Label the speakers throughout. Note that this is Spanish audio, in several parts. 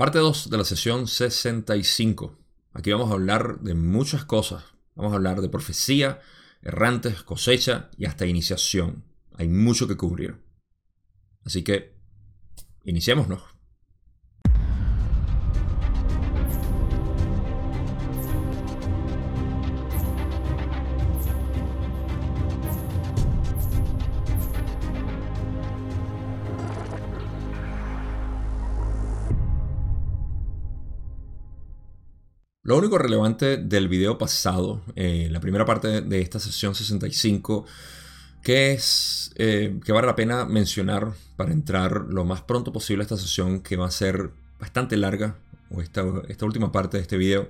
Speaker 1: Parte 2 de la sesión 65. Aquí vamos a hablar de muchas cosas. Vamos a hablar de profecía, errantes, cosecha y hasta iniciación. Hay mucho que cubrir. Así que, iniciémonos. Lo único relevante del video pasado, eh, la primera parte de esta sesión 65, que es eh, que vale la pena mencionar para entrar lo más pronto posible a esta sesión, que va a ser bastante larga, o esta, esta última parte de este video,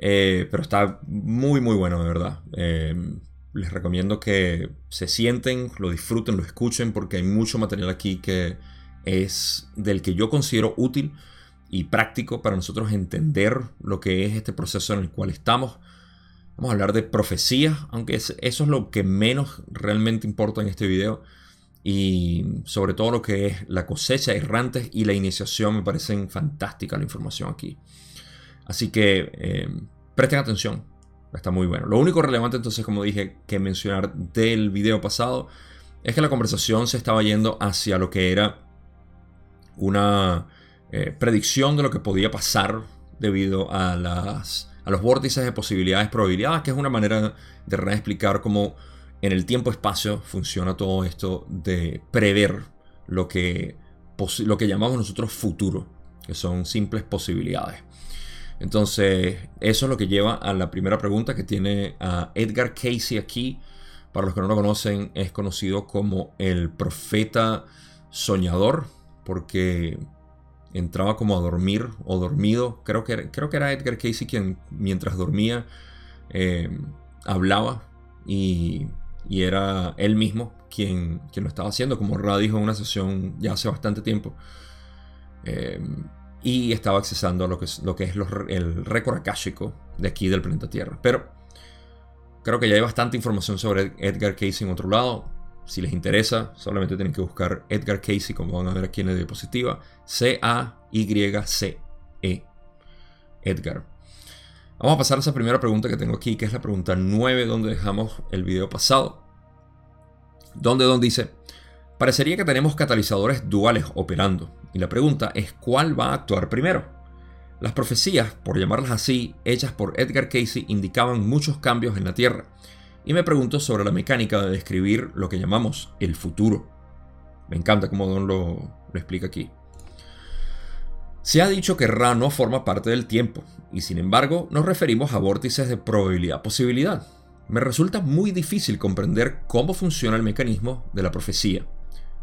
Speaker 1: eh, pero está muy muy bueno de verdad. les recomiendo que se sienten, lo disfruten, lo escuchen, porque hay mucho material aquí que es del que yo considero útil y práctico para nosotros entender lo que es este proceso en el cual estamos. Vamos a hablar de profecías, aunque eso es lo que menos realmente importa en este video. Y sobre todo lo que es la cosecha errantes y la iniciación, me parecen fantástica la información aquí. Así que eh, presten atención, está muy bueno. Lo único relevante entonces, como dije, que mencionar del video pasado, es que la conversación se estaba yendo hacia lo que era una eh, predicción de lo que podía pasar debido a, las, a los vórtices de posibilidades, probabilidades, que es una manera de explicar cómo en el tiempo-espacio funciona todo esto de prever lo que, lo que llamamos nosotros futuro, que son simples posibilidades. Entonces, eso es lo que lleva a la primera pregunta que tiene a Edgar Casey aquí. Para los que no lo conocen, es conocido como el profeta soñador, porque entraba como a dormir o dormido. Creo que, era, creo que era Edgar Casey quien mientras dormía eh, hablaba y, era él mismo quien, quien, lo estaba haciendo, como Ra dijo en una sesión ya hace bastante tiempo. Eh, y estaba accesando a lo que es, lo que es el récord akáshico de aquí del planeta Tierra. Pero creo que ya hay bastante información sobre Edgar Casey en otro lado. Si les interesa, solamente tienen que buscar Edgar Casey, como van a ver aquí en la diapositiva. C-A-Y-C-E. Edgar. Vamos a pasar a esa primera pregunta que tengo aquí, que es la pregunta 9, donde dejamos el video pasado. Donde Don dice, parecería que tenemos catalizadores duales operando. Y la pregunta es, ¿cuál va a actuar primero? Las profecías, por llamarlas así, hechas por Edgar Casey, indicaban muchos cambios en la Tierra y me pregunto sobre la mecánica de describir lo que llamamos el futuro. Me encanta cómo Don lo, explica aquí. Se ha dicho que Ra no forma parte del tiempo, y sin embargo nos referimos a vórtices de probabilidad-posibilidad. Me resulta muy difícil comprender cómo funciona el mecanismo de la profecía.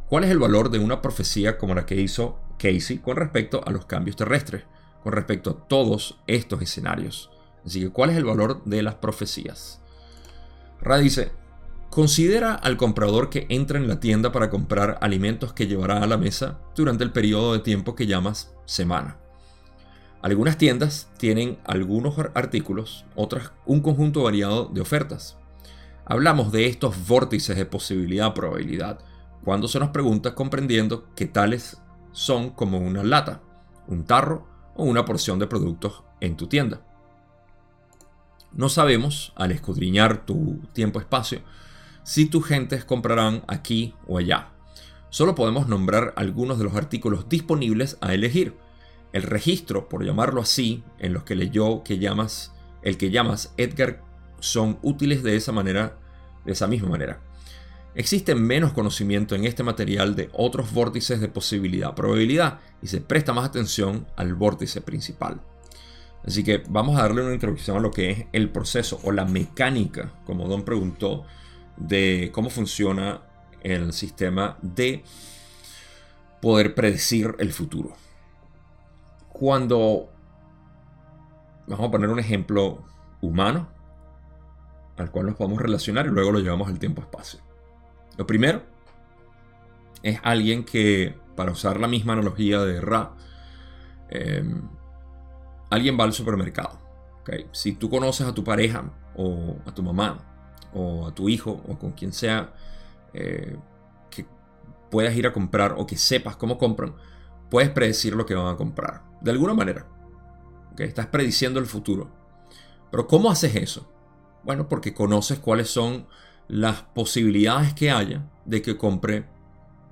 Speaker 1: ¿Cuál es el valor de una profecía como la que hizo Casey con respecto a los cambios terrestres, con respecto a todos estos escenarios? Así que, ¿cuál es el valor de las profecías? Ra dice, considera al comprador que entra en la tienda para comprar alimentos que llevará a la mesa durante el periodo de tiempo que llamas semana. Algunas tiendas tienen algunos artículos, otras un conjunto variado de ofertas. Hablamos de estos vórtices de posibilidad-probabilidad cuando se nos pregunta comprendiendo que tales son como una lata, un tarro o una porción de productos en tu tienda. No sabemos, al escudriñar tu tiempo-espacio, si tus gentes comprarán aquí o allá. Solo podemos nombrar algunos de los artículos disponibles a elegir. El registro, por llamarlo así, en los que leyó que llamas, el que llamas Edgar, son útiles de esa manera, de esa misma manera. Existe menos conocimiento en este material de otros vórtices de posibilidad-probabilidad y se presta más atención al vórtice principal. Así que vamos a darle una introducción a lo que es el proceso o la mecánica, como Don preguntó, de cómo funciona el sistema de poder predecir el futuro. Cuando vamos a poner un ejemplo humano al cual nos podemos relacionar y luego lo llevamos al tiempo-espacio. Lo primero es alguien que, para usar la misma analogía de Ra, em, alguien va al supermercado. Si tú conoces a tu pareja o a tu mamá o a tu hijo o con quien sea eh, que puedas ir a comprar o que sepas cómo compran, puedes predecir lo que van a comprar. de alguna manera. Estás prediciendo el futuro. Pero ¿cómo haces eso? Bueno, porque conoces cuáles son las posibilidades que haya de que compre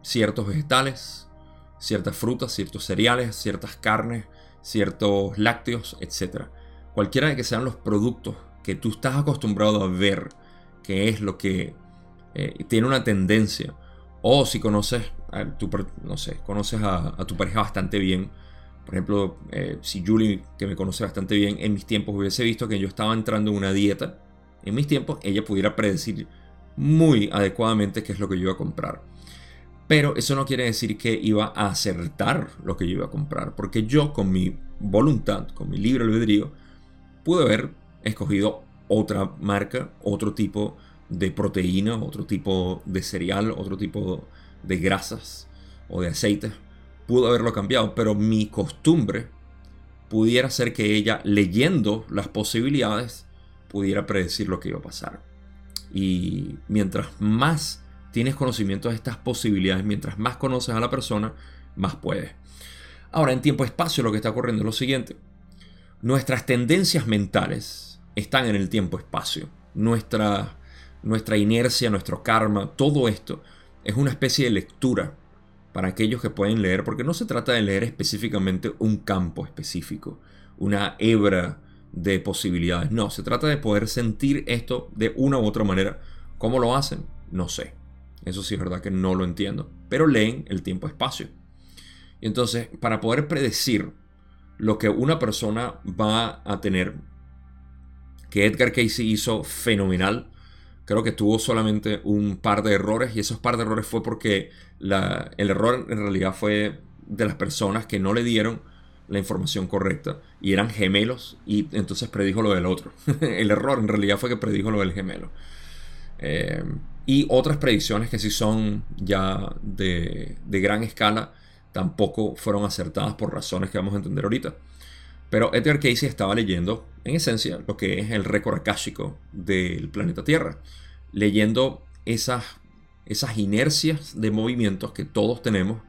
Speaker 1: ciertos vegetales, ciertas frutas, ciertos cereales, ciertas carnes, ciertos lácteos, etc. Cualquiera de que sean los productos que tú estás acostumbrado a ver, que es lo que eh, tiene una tendencia, o si conoces, a tu, no sé, conoces a, tu pareja bastante bien, por ejemplo, eh, si Julie, que me conoce bastante bien, en mis tiempos hubiese visto que yo estaba entrando en una dieta, en mis tiempos ella pudiera predecir muy adecuadamente qué es lo que yo iba a comprar. Pero eso no quiere decir que iba a acertar lo que yo iba a comprar, porque yo con mi voluntad, con mi libre albedrío, pude haber escogido otra marca, otro tipo de proteína, otro tipo de cereal, otro tipo de grasas o de aceites. Pudo haberlo cambiado, pero mi costumbre pudiera ser que ella, leyendo las posibilidades, pudiera predecir lo que iba a pasar. Y mientras más tienes conocimiento de estas posibilidades, mientras más conoces a la persona, más puedes. Ahora, en tiempo-espacio lo que está ocurriendo es lo siguiente. Nuestras tendencias mentales están en el tiempo-espacio. Nuestra, nuestra inercia, nuestro karma, todo esto es una especie de lectura para aquellos que pueden leer, porque no se trata de leer específicamente un campo específico, una hebra de posibilidades. No, se trata de poder sentir esto de una u otra manera. ¿Cómo lo hacen? No sé. Eso sí es verdad que no lo entiendo. Pero leen el tiempo-espacio. Y entonces, para poder predecir lo que una persona va a tener, que Edgar Casey hizo fenomenal, creo que tuvo solamente un par de errores y esos par de errores fue porque el error en realidad fue de las personas que no le dieron la información correcta y eran gemelos y entonces predijo lo del otro. el error en realidad fue que predijo lo del gemelo. Eh, y otras predicciones que sí son ya de, gran escala tampoco fueron acertadas por razones que vamos a entender ahorita. Pero Edgar Casey estaba leyendo, en esencia, lo que es el récord akáshico del planeta Tierra. Leyendo esas, esas inercias de movimientos que todos tenemos.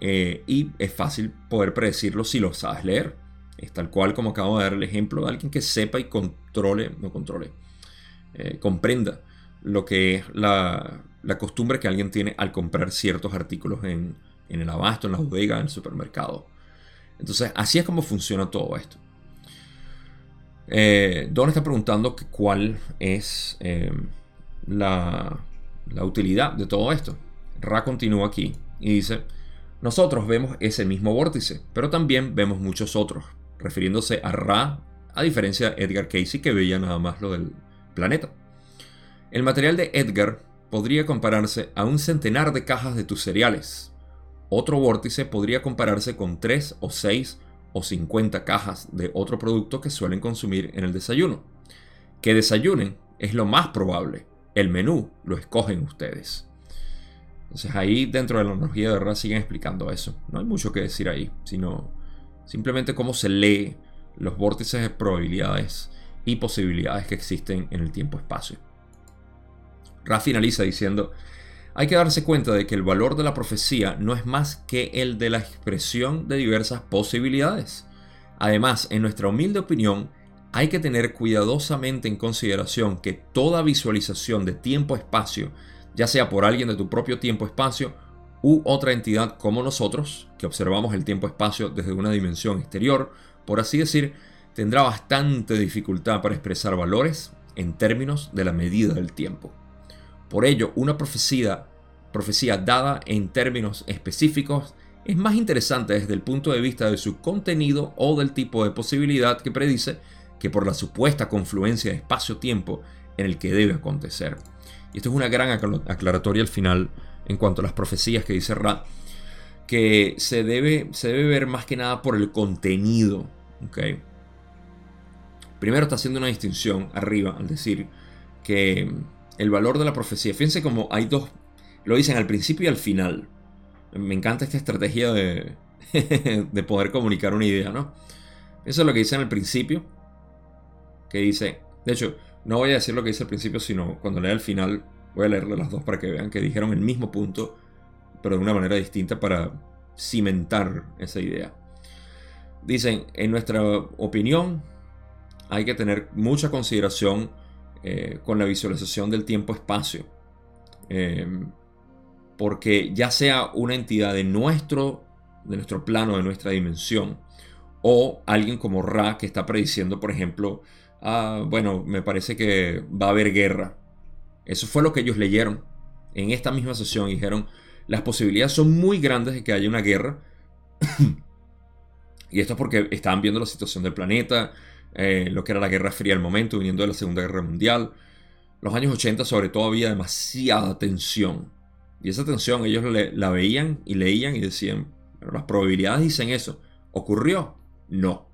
Speaker 1: Eh, y es fácil poder predecirlo si lo sabes leer. Es tal cual como acabo de dar el ejemplo de alguien que sepa y controle, no controle, eh, comprenda lo que es la, costumbre que alguien tiene al comprar ciertos artículos en, el abasto, en la bodega, en el supermercado. Entonces, así es como funciona todo esto. Eh, Don está preguntando cuál es eh, la, la utilidad de todo esto. Ra continúa aquí y dice, nosotros vemos ese mismo vórtice, pero también vemos muchos otros, refiriéndose a Ra, a diferencia de Edgar Casey que veía nada más lo del planeta. El material de Edgar podría compararse a un centenar de cajas de tus cereales. Otro vórtice podría compararse con 3 o 6 o 50 cajas de otro producto que suelen consumir en el desayuno. Que desayunen es lo más probable. El menú lo escogen ustedes. Entonces ahí dentro de la analogía de verdad siguen explicando eso. No hay mucho que decir ahí, sino simplemente cómo se lee los vórtices de probabilidades y posibilidades que existen en el tiempo-espacio. Ra finaliza diciendo, hay que darse cuenta de que el valor de la profecía no es más que el de la expresión de diversas posibilidades. Además, en nuestra humilde opinión, hay que tener cuidadosamente en consideración que toda visualización de tiempo-espacio, ya sea por alguien de tu propio tiempo-espacio u otra entidad como nosotros, que observamos el tiempo-espacio desde una dimensión exterior, por así decir, tendrá bastante dificultad para expresar valores en términos de la medida del tiempo. Por ello, una profecía, profecía dada en términos específicos es más interesante desde el punto de vista de su contenido o del tipo de posibilidad que predice que por la supuesta confluencia de espacio-tiempo en el que debe acontecer. Y esto es una gran aclaratoria al final en cuanto a las profecías que dice Ra, que se debe, se debe ver más que nada por el contenido. Primero está haciendo una distinción arriba al decir que el valor de la profecía. Fíjense como hay dos, lo dicen al principio y al final. Me encanta esta estrategia de, de poder comunicar una idea, ¿no? Eso es lo que dice en el principio, que dice, de hecho, no voy a decir lo que dice al principio, sino cuando lea el final, voy a leerle las dos para que vean que dijeron el mismo punto, pero de una manera distinta para cimentar esa idea. Dicen, en nuestra opinión, hay que tener mucha consideración eh, con la visualización del tiempo-espacio. Em, porque ya sea una entidad de nuestro, de nuestro plano, de nuestra dimensión, o alguien como Ra que está prediciendo, por ejemplo, ah, bueno, me parece que va a haber guerra. Eso fue lo que ellos leyeron en esta misma sesión. Dijeron, las posibilidades son muy grandes de que haya una guerra. y esto es porque estaban viendo la situación del planeta, eh, lo que era la Guerra Fría al momento, viniendo de la Segunda Guerra Mundial. Los años 80 sobre todo había demasiada tensión. Y esa tensión ellos la veían y leían y decían, pero las probabilidades dicen eso. ¿Ocurrió? No.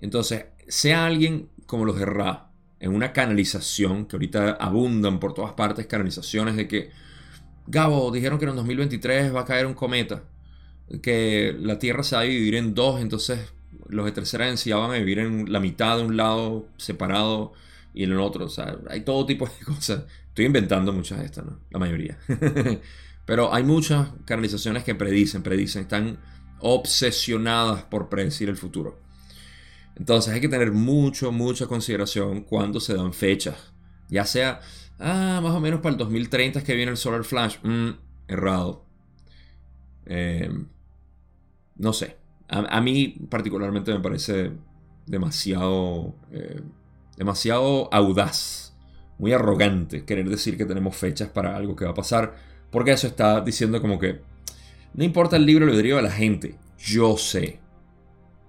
Speaker 1: Entonces, sea alguien como los de Ra, en una canalización, que ahorita abundan por todas partes canalizaciones de que, Gabo, dijeron que en 2023 va a caer un cometa, que la Tierra se va a dividir en dos, entonces los de tercera densidad van a vivir en la mitad de un lado separado y en el otro. O sea, hay todo tipo de cosas. Estoy inventando muchas de estas, ¿no? La mayoría. Pero hay muchas canalizaciones que predicen, predicen, están obsesionadas por predecir el futuro. Entonces hay que tener mucho, mucha consideración cuando se dan fechas. Ya sea, ah, más o menos para el 2030 es que viene el Solar Flash. Mm, errado. Eh, no sé. A, mí particularmente me parece demasiado, eh, demasiado audaz, muy arrogante querer decir que tenemos fechas para algo que va a pasar, porque eso está diciendo como que no importa el libro albedrío de la gente, yo sé.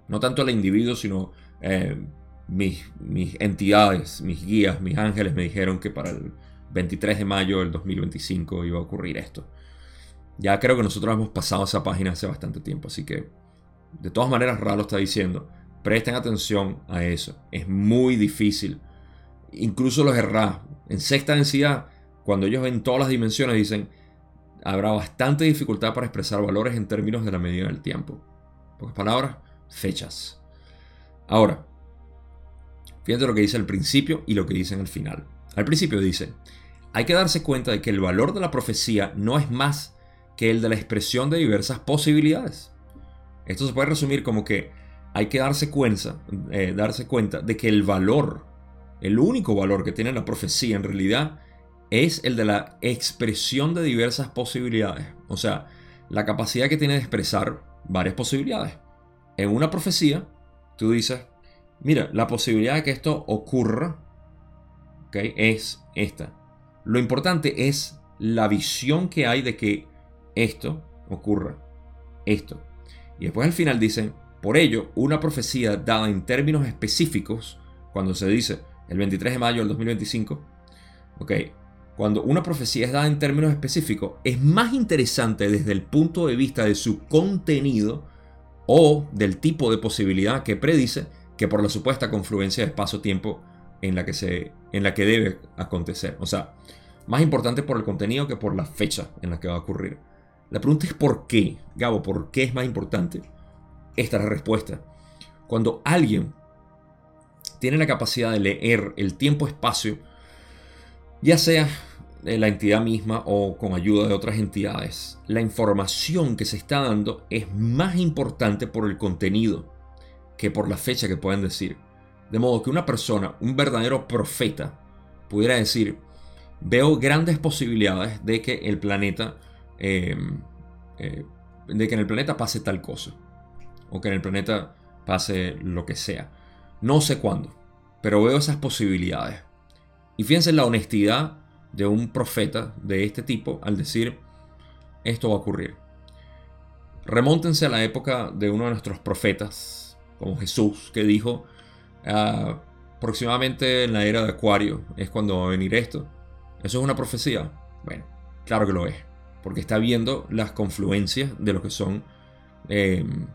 Speaker 1: No tanto el individuo, sino eh, mis, mis entidades, mis guías, mis ángeles me dijeron que para el 23 de mayo del 2025 iba a ocurrir esto. Ya creo que nosotros hemos pasado esa página hace bastante tiempo, así que de todas maneras, Ra lo está diciendo. Presten atención a eso. Es muy difícil. Incluso los Ra, en sexta densidad, cuando ellos ven todas las dimensiones, dicen, habrá bastante dificultad para expresar valores en términos de la medida del tiempo. Pocas palabras, fechas. Ahora, fíjate lo que dice al principio y lo que dice en el final. Al principio dice, hay que darse cuenta de que el valor de la profecía no es más que el de la expresión de diversas posibilidades. Esto se puede resumir como que hay que darse cuenta, eh, darse cuenta de que el valor, el único valor que tiene la profecía en realidad es el de la expresión de diversas posibilidades. O sea, la capacidad que tiene de expresar varias posibilidades. En una profecía, tú dices, mira, la posibilidad de que esto ocurra es esta. Lo importante es la visión que hay de que esto ocurra. Esto. Y después al final dicen, por ello, una profecía dada en términos específicos, cuando se dice el 23 de mayo del 2025, ok, cuando una profecía es dada en términos específicos, es más interesante desde el punto de vista de su contenido o del tipo de posibilidad que predice que por la supuesta confluencia de espacio-tiempo en la que en la que debe acontecer. O sea, más importante por el contenido que por la fecha en la que va a ocurrir. La pregunta es ¿por qué? Gabo, ¿por qué es más importante? Esta respuesta. Cuando alguien tiene la capacidad de leer el tiempo-espacio, ya sea la entidad misma o con ayuda de otras entidades, la información que se está dando es más importante por el contenido que por la fecha que pueden decir. De modo que una persona, un verdadero profeta, pudiera decir, veo grandes posibilidades de que el planeta Em, eh, de que en el planeta pase tal cosa. O que en el planeta pase lo que sea. No sé cuándo, pero veo esas posibilidades. Y fíjense en la honestidad de un profeta de este tipo al decir, esto va a ocurrir. Remóntense a la época de uno de nuestros profetas, como Jesús, que dijo, ah, aproximadamente en la era de Acuario es cuando va a venir esto. ¿Eso es una profecía? Bueno, claro que lo es porque está viendo las confluencias de lo que son em,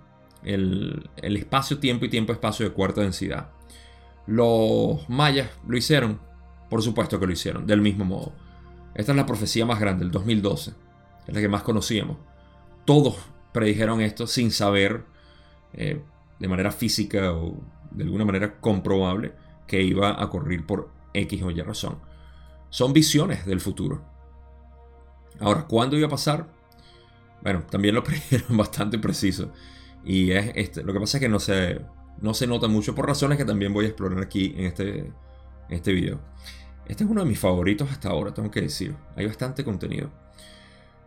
Speaker 1: el, espacio-tiempo y tiempo-espacio de cuarta densidad. Los mayas lo hicieron, por supuesto que lo hicieron, del mismo modo. Esta es la profecía más grande, el 2012, es la que más conocíamos. Todos predijeron esto sin saber eh, de manera física o de alguna manera comprobable que iba a ocurrir por X o Y razón. Son visiones del futuro. Ahora, ¿cuándo iba a pasar? Bueno, también lo predijeron bastante preciso. Y es este, lo que pasa es que no se, no se nota mucho por razones que también voy a explorar aquí en este, en este video. Este es uno de mis favoritos hasta ahora, tengo que decir. Hay bastante contenido.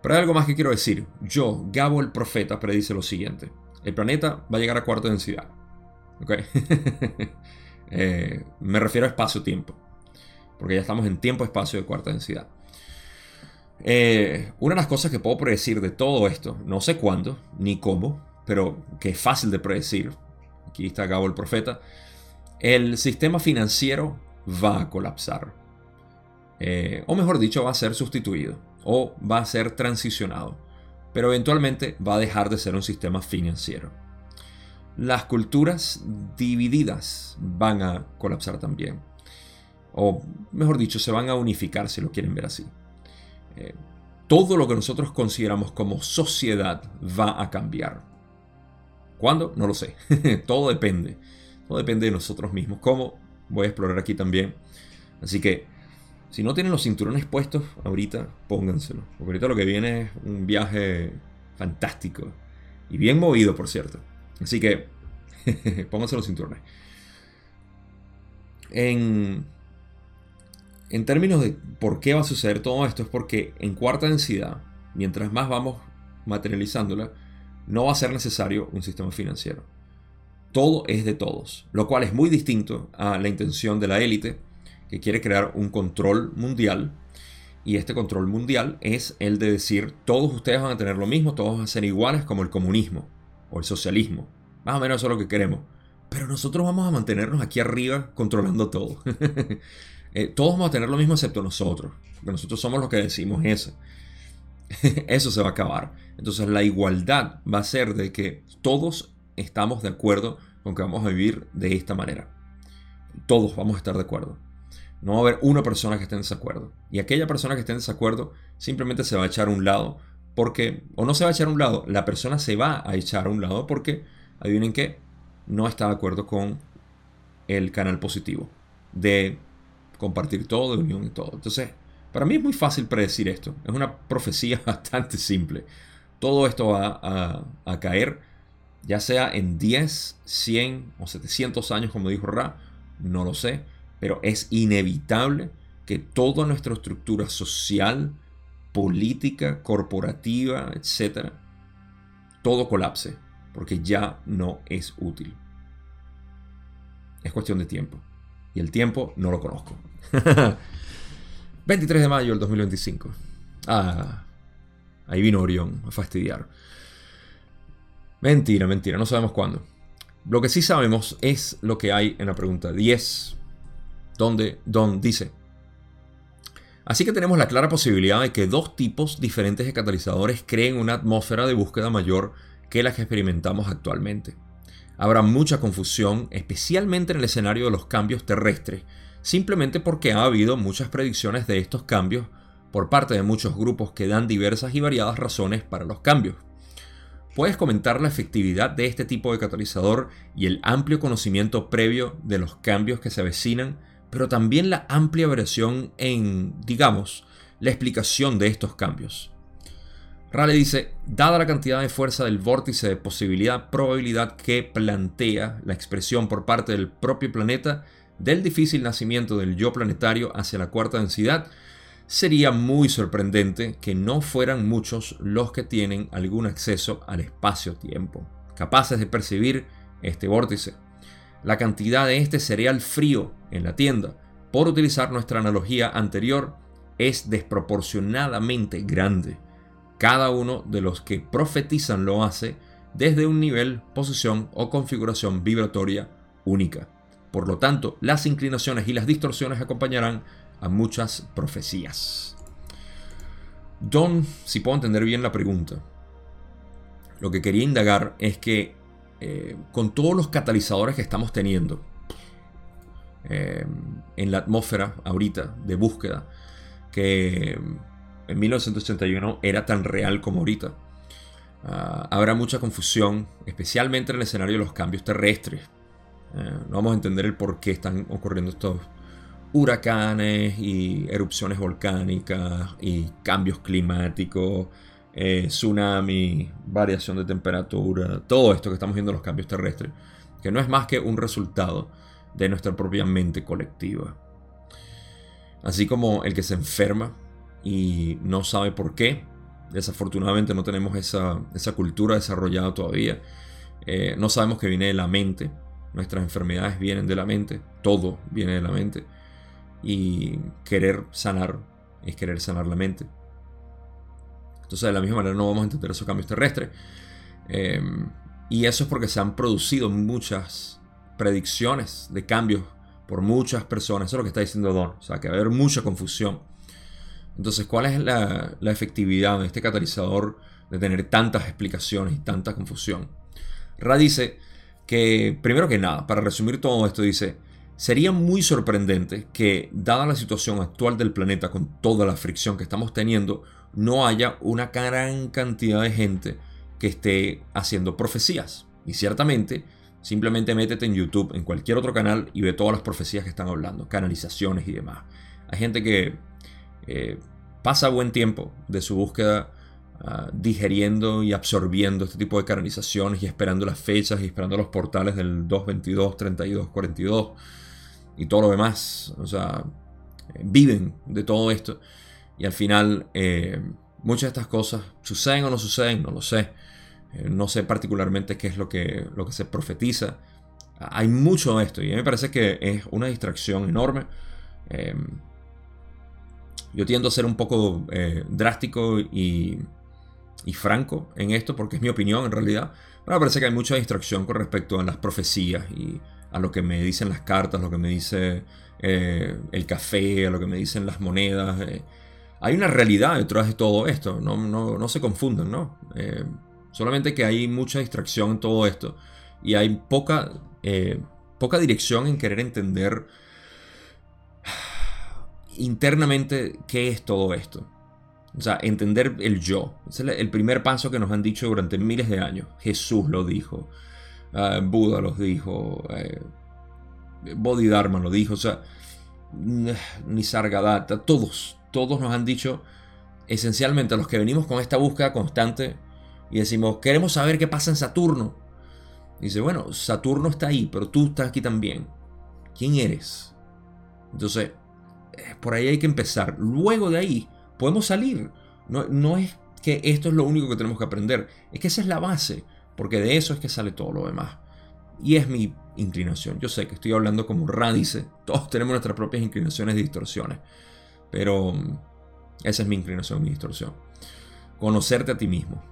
Speaker 1: Pero hay algo más que quiero decir. Yo, Gabo el Profeta, predice lo siguiente. El planeta va a llegar a cuarta densidad. ¿Ok? Eh, me refiero a espacio-tiempo. Porque ya estamos en tiempo-espacio de cuarta densidad. Eh, una de las cosas que puedo predecir de todo esto, no sé cuándo ni cómo, pero que es fácil de predecir, aquí está Gabo el Profeta, el sistema financiero va a colapsar. Eh, o mejor dicho, va a ser sustituido o va a ser transicionado, pero eventualmente va a dejar de ser un sistema financiero. Las culturas divididas van a colapsar también, o mejor dicho, se van a unificar si lo quieren ver así. Eh, todo lo que nosotros consideramos como sociedad va a cambiar. ¿Cuándo? No lo sé. todo depende. Todo depende de nosotros mismos. ¿Cómo? Voy a explorar aquí también. Así que si no tienen los cinturones puestos ahorita, pónganselo. Porque ahorita lo que viene es un viaje fantástico. Y bien movido, por cierto. Así que pónganse los cinturones. En, en términos de por qué va a suceder todo esto, es porque en cuarta densidad, mientras más vamos materializándola, no va a ser necesario un sistema financiero. Todo es de todos, lo cual es muy distinto a la intención de la élite que quiere crear un control mundial. Y este control mundial es el de decir, todos ustedes van a tener lo mismo, todos van a ser iguales como el comunismo o el socialismo. Más o menos eso es lo que queremos. Pero nosotros vamos a mantenernos aquí arriba controlando todo. Eh, todos vamos a tener lo mismo excepto nosotros. Porque nosotros somos los que decimos eso. eso se va a acabar. Entonces la igualdad va a ser de que todos estamos de acuerdo con que vamos a vivir de esta manera. Todos vamos a estar de acuerdo. No va a haber una persona que esté en desacuerdo. Y aquella persona que esté en desacuerdo simplemente se va a echar a un lado porque, o no se va a echar a un lado, la persona se va a echar a un lado porque, adivinen qué, no está de acuerdo con el canal positivo de compartir todo, de unión y todo. Entonces, para mí es muy fácil predecir esto. Es una profecía bastante simple. Todo esto va a, caer, ya sea en 10, 100 o 700 años, como dijo Ra, no lo sé pero es inevitable que toda nuestra estructura social, política, corporativa, etcétera, todo colapse, porque ya no es útil. Es cuestión de tiempo. Y el tiempo no lo conozco. 23 de mayo del 2025. Ah, ahí vino Orión a fastidiar. Mentira, mentira, no sabemos cuándo. Lo que sí sabemos es lo que hay en la pregunta 10 donde Don dice, Así que tenemos la clara posibilidad de que dos tipos diferentes de catalizadores creen una atmósfera de búsqueda mayor que la que experimentamos actualmente. Habrá mucha confusión, especialmente en el escenario de los cambios terrestres, simplemente porque ha habido muchas predicciones de estos cambios por parte de muchos grupos que dan diversas y variadas razones para los cambios. Puedes comentar la efectividad de este tipo de catalizador y el amplio conocimiento previo de los cambios que se avecinan pero también la amplia variación en, digamos, la explicación de estos cambios. Raleigh dice, dada la cantidad de fuerza del vórtice de posibilidad-probabilidad que plantea la expresión por parte del propio planeta del difícil nacimiento del yo planetario hacia la cuarta densidad, sería muy sorprendente que no fueran muchos los que tienen algún acceso al espacio-tiempo, capaces de percibir este vórtice la cantidad de este cereal frío en la tienda, por utilizar nuestra analogía anterior, es desproporcionadamente grande. Cada uno de los que profetizan lo hace desde un nivel, posición o configuración vibratoria única. Por lo tanto, las inclinaciones y las distorsiones acompañarán a muchas profecías. Don, si puedo entender bien la pregunta, lo que quería indagar es que eh, con todos los catalizadores que estamos teniendo eh, en la atmósfera ahorita de búsqueda, que en 1981 era tan real como ahorita, ah, habrá mucha confusión, especialmente en el escenario de los cambios terrestres. Eh, no vamos a entender el por qué están ocurriendo estos huracanes y erupciones volcánicas y cambios climáticos eh, tsunami, variación de temperatura, todo esto que estamos viendo los cambios terrestres, que no es más que un resultado de nuestra propia mente colectiva. Así como el que se enferma y no sabe por qué, desafortunadamente no tenemos esa, cultura desarrollada todavía, eh, no sabemos que viene de la mente, nuestras enfermedades vienen de la mente, todo viene de la mente, y querer sanar es querer sanar la mente. Entonces, de la misma manera, no vamos a entender esos cambios terrestres. Em, y eso es porque se han producido muchas predicciones de cambios por muchas personas. Eso es lo que está diciendo Don. O sea, que va a haber mucha confusión. Entonces, ¿cuál es la, efectividad de este catalizador de tener tantas explicaciones y tanta confusión? Ra dice que, primero que nada, para resumir todo esto, dice, sería muy sorprendente que, dada la situación actual del planeta con toda la fricción que estamos teniendo, no haya una gran cantidad de gente que esté haciendo profecías. Y ciertamente, simplemente métete en YouTube, en cualquier otro canal y ve todas las profecías que están hablando, canalizaciones y demás. Hay gente que eh, pasa buen tiempo de su búsqueda ah, digeriendo y absorbiendo este tipo de canalizaciones y esperando las fechas y esperando los portales del 222, 32, 42 y todo lo demás. O sea, viven de todo esto y al final, eh, muchas de estas cosas suceden o no suceden, no lo sé. Eh, no sé particularmente qué es lo que, lo que se profetiza. Hay mucho de esto y a mí me parece que es una distracción enorme. Eh, yo tiendo a ser un poco drástico y, franco en esto porque es mi opinión en realidad. Pero me parece que hay mucha distracción con respecto a las profecías y a lo que me dicen las cartas, lo que me dice el café, a lo que me dicen las monedas hay una realidad detrás de todo esto, no, no, se confundan, ¿no? Eh, solamente que hay mucha distracción en todo esto y hay poca, eh, poca dirección en querer entender internamente qué es todo esto. O sea, entender el yo. Es el, primer paso que nos han dicho durante miles de años. Jesús lo dijo. Uh, Buda lo dijo. Eh, Bodhidharma lo dijo. O sea, Nisargadatta. Todos, todos nos han dicho, esencialmente a los que venimos con esta búsqueda constante y decimos, queremos saber qué pasa en Saturno. dice, bueno, Saturno está ahí, pero tú estás aquí también. ¿Quién eres? Entonces, eh, por ahí hay que empezar. Luego de ahí, podemos salir. No, no es que esto es lo único que tenemos que aprender, es que esa es la base, porque de eso es que sale todo lo demás. Y es mi inclinación. Yo sé que estoy hablando como radice, todos tenemos nuestras propias inclinaciones y distorsiones. Pero mm, esa es mi inclinación, mi distorsión. Conocerte a ti mismo.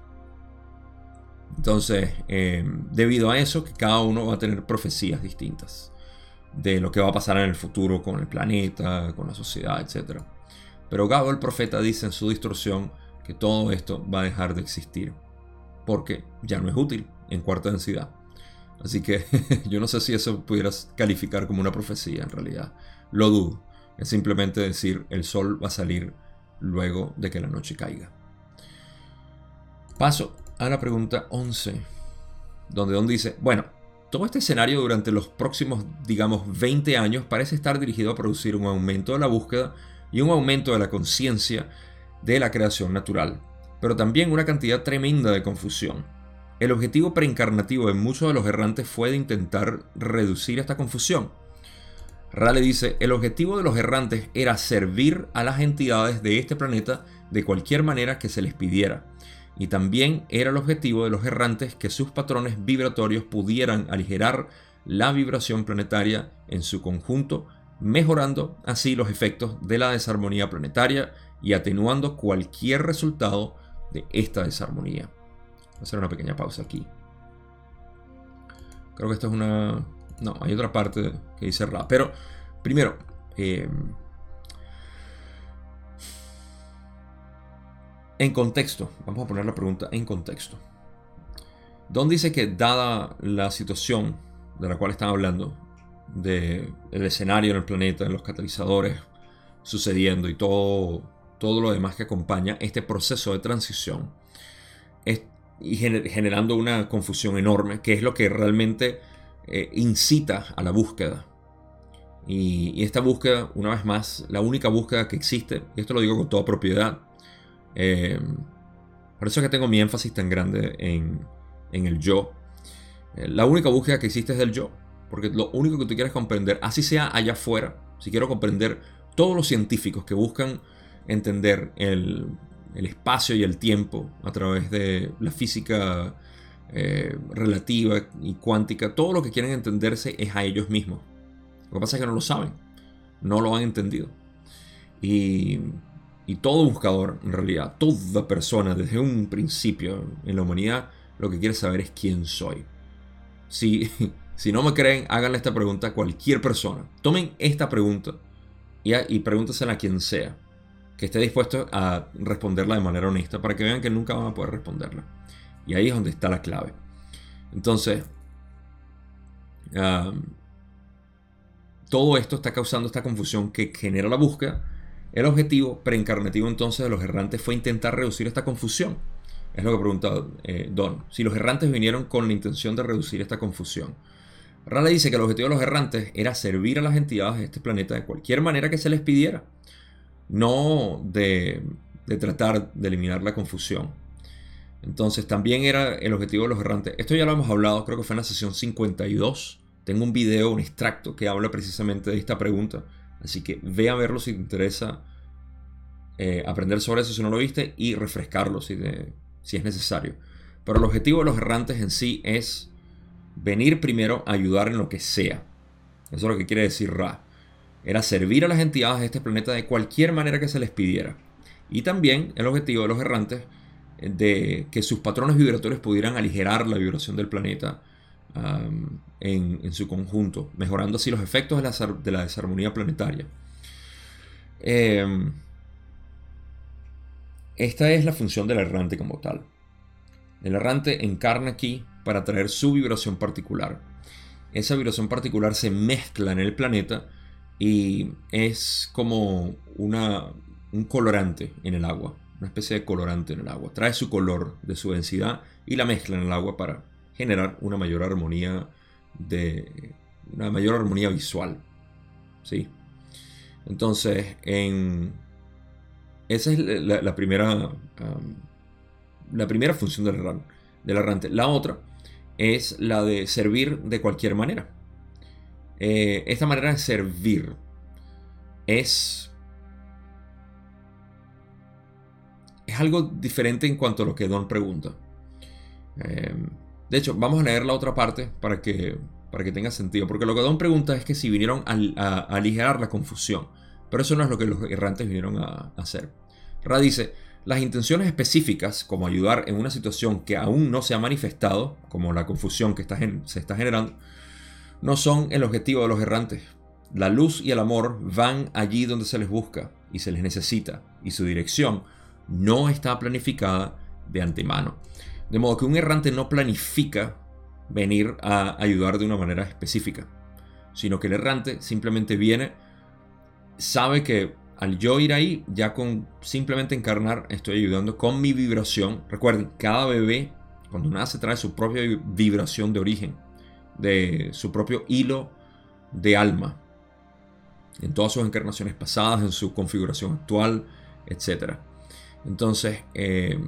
Speaker 1: Entonces, eh, debido a eso, que cada uno va a tener profecías distintas de lo que va a pasar en el futuro con el planeta, con la sociedad, etc. Pero Gabo el profeta dice en su distorsión que todo esto va a dejar de existir porque ya no es útil en cuarta densidad. Así que yo no sé si eso pudieras calificar como una profecía en realidad. Lo dudo. Es simplemente decir el sol va a salir luego de que la noche caiga. Paso a la pregunta 11, donde Don dice, bueno, todo este escenario durante los próximos, digamos, 20 años parece estar dirigido a producir un aumento de la búsqueda y un aumento de la conciencia de la creación natural, pero también una cantidad tremenda de confusión. El objetivo preencarnativo de muchos de los errantes fue de intentar reducir esta confusión, Rale dice, el objetivo de los errantes era servir a las entidades de este planeta de cualquier manera que se les pidiera. Y también era el objetivo de los errantes que sus patrones vibratorios pudieran aligerar la vibración planetaria en su conjunto, mejorando así los efectos de la desarmonía planetaria y atenuando cualquier resultado de esta desarmonía. Voy a hacer una pequeña pausa aquí. Creo que esta es una no, hay otra parte que dice Ra. Pero, primero, eh, en contexto, vamos a poner la pregunta en contexto. Don dice que dada la situación de la cual están hablando, del escenario en el planeta, en los catalizadores sucediendo y todo, todo lo demás que acompaña este proceso de transición, y generando una confusión enorme, que es lo que realmente eh, incita a la búsqueda. Y, esta búsqueda, una vez más, la única búsqueda que existe, y esto lo digo con toda propiedad, eh, Por eso es que tengo mi énfasis tan grande en, el yo. Eh, la única búsqueda que existe es del yo. Porque lo único que tú quieres comprender, así sea allá afuera, si quiero comprender todos los científicos que buscan entender el, el espacio y el tiempo a través de la física eh, relativa y cuántica, todo lo que quieren entenderse es a ellos mismos. Lo que pasa es que no lo saben, no lo han entendido. Y, y todo buscador, en realidad, toda persona desde un principio en la humanidad, lo que quiere saber es quién soy. Si, si no me creen, háganle esta pregunta a cualquier persona. Tomen esta pregunta y, y pregúntasela a quien sea que esté dispuesto a responderla de manera honesta para que vean que nunca van a poder responderla. Y ahí es donde está la clave. Entonces, todo esto está causando esta confusión que genera la búsqueda. El objetivo preencarnativo entonces de los errantes fue intentar reducir esta confusión. Es lo que pregunta eh, Don. Si los errantes vinieron con la intención de reducir esta confusión. Raleigh dice que el objetivo de los errantes era servir a las entidades de este planeta de cualquier manera que se les pidiera no de, tratar de eliminar la confusión. Entonces también era el objetivo de los errantes. Esto ya lo hemos hablado, creo que fue en la sesión 52. Tengo un video, un extracto que habla precisamente de esta pregunta. Así que ve a verlo si te interesa eh, aprender sobre eso si no lo viste y refrescarlo si, es necesario. Pero el objetivo de los errantes en sí es venir primero a ayudar en lo que sea. Eso es lo que quiere decir Ra era servir a las entidades de este planeta de cualquier manera que se les pidiera. Y también el objetivo de los errantes eh, de que sus patrones vibratorios pudieran aligerar la vibración del planeta en, su conjunto, mejorando así los efectos de la, desarmonía planetaria. Em, esta es la función del errante como tal. El errante encarna aquí para traer su vibración particular. Esa vibración particular se mezcla en el planeta y es como una, un colorante en el agua, una especie de colorante en el agua. Trae su color de su densidad y la mezcla en el agua para generar una mayor armonía de una mayor armonía visual. ¿Sí? Entonces, en esa es la, primera la primera función del, del errante. La otra es la de servir de cualquier manera. Eh, esta manera de servir es, es algo diferente en cuanto a lo que Don pregunta. Eh, de hecho, vamos a leer la otra parte para que, para que tenga sentido. Porque lo que Don pregunta es que si vinieron a, aligerar la confusión. Pero eso no es lo que los errantes vinieron a, hacer. Ra dice, las intenciones específicas, como ayudar en una situación que aún no se ha manifestado, como la confusión que se está generando, no son el objetivo de los errantes. La luz y el amor van allí donde se les busca y se les necesita, y su dirección no está planificada de antemano. De modo que un errante no planifica venir a ayudar de una manera específica, sino que el errante simplemente viene, sabe que al yo ir ahí, ya con simplemente encarnar, estoy ayudando con mi vibración. Recuerden, cada bebé cuando nace trae su propia vibración de origen de su propio hilo de alma en todas sus encarnaciones pasadas, en su configuración actual, etc. Entonces, eh,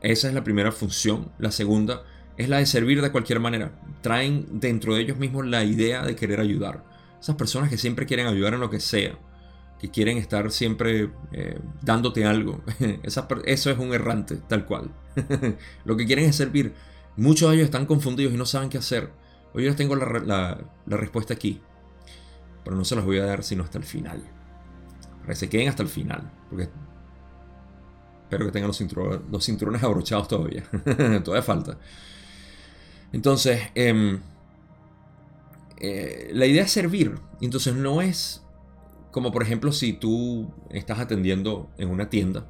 Speaker 1: esa es la primera función. La segunda es la de servir de cualquier manera. Traen dentro de ellos mismos la idea de querer ayudar. Esas personas que siempre quieren ayudar en lo que sea, que quieren estar siempre eh, dándote algo. eso es un errante, tal cual. lo que quieren es servir. Muchos de ellos están confundidos y no saben qué hacer. Hoy les tengo la, respuesta aquí, pero no se las voy a dar sino hasta el final. Para que se queden hasta el final, porque espero que tengan los, cinturones, abrochados todavía. todavía falta. Entonces, em, eh, la idea es servir. Entonces no es como por ejemplo si tú estás atendiendo en una tienda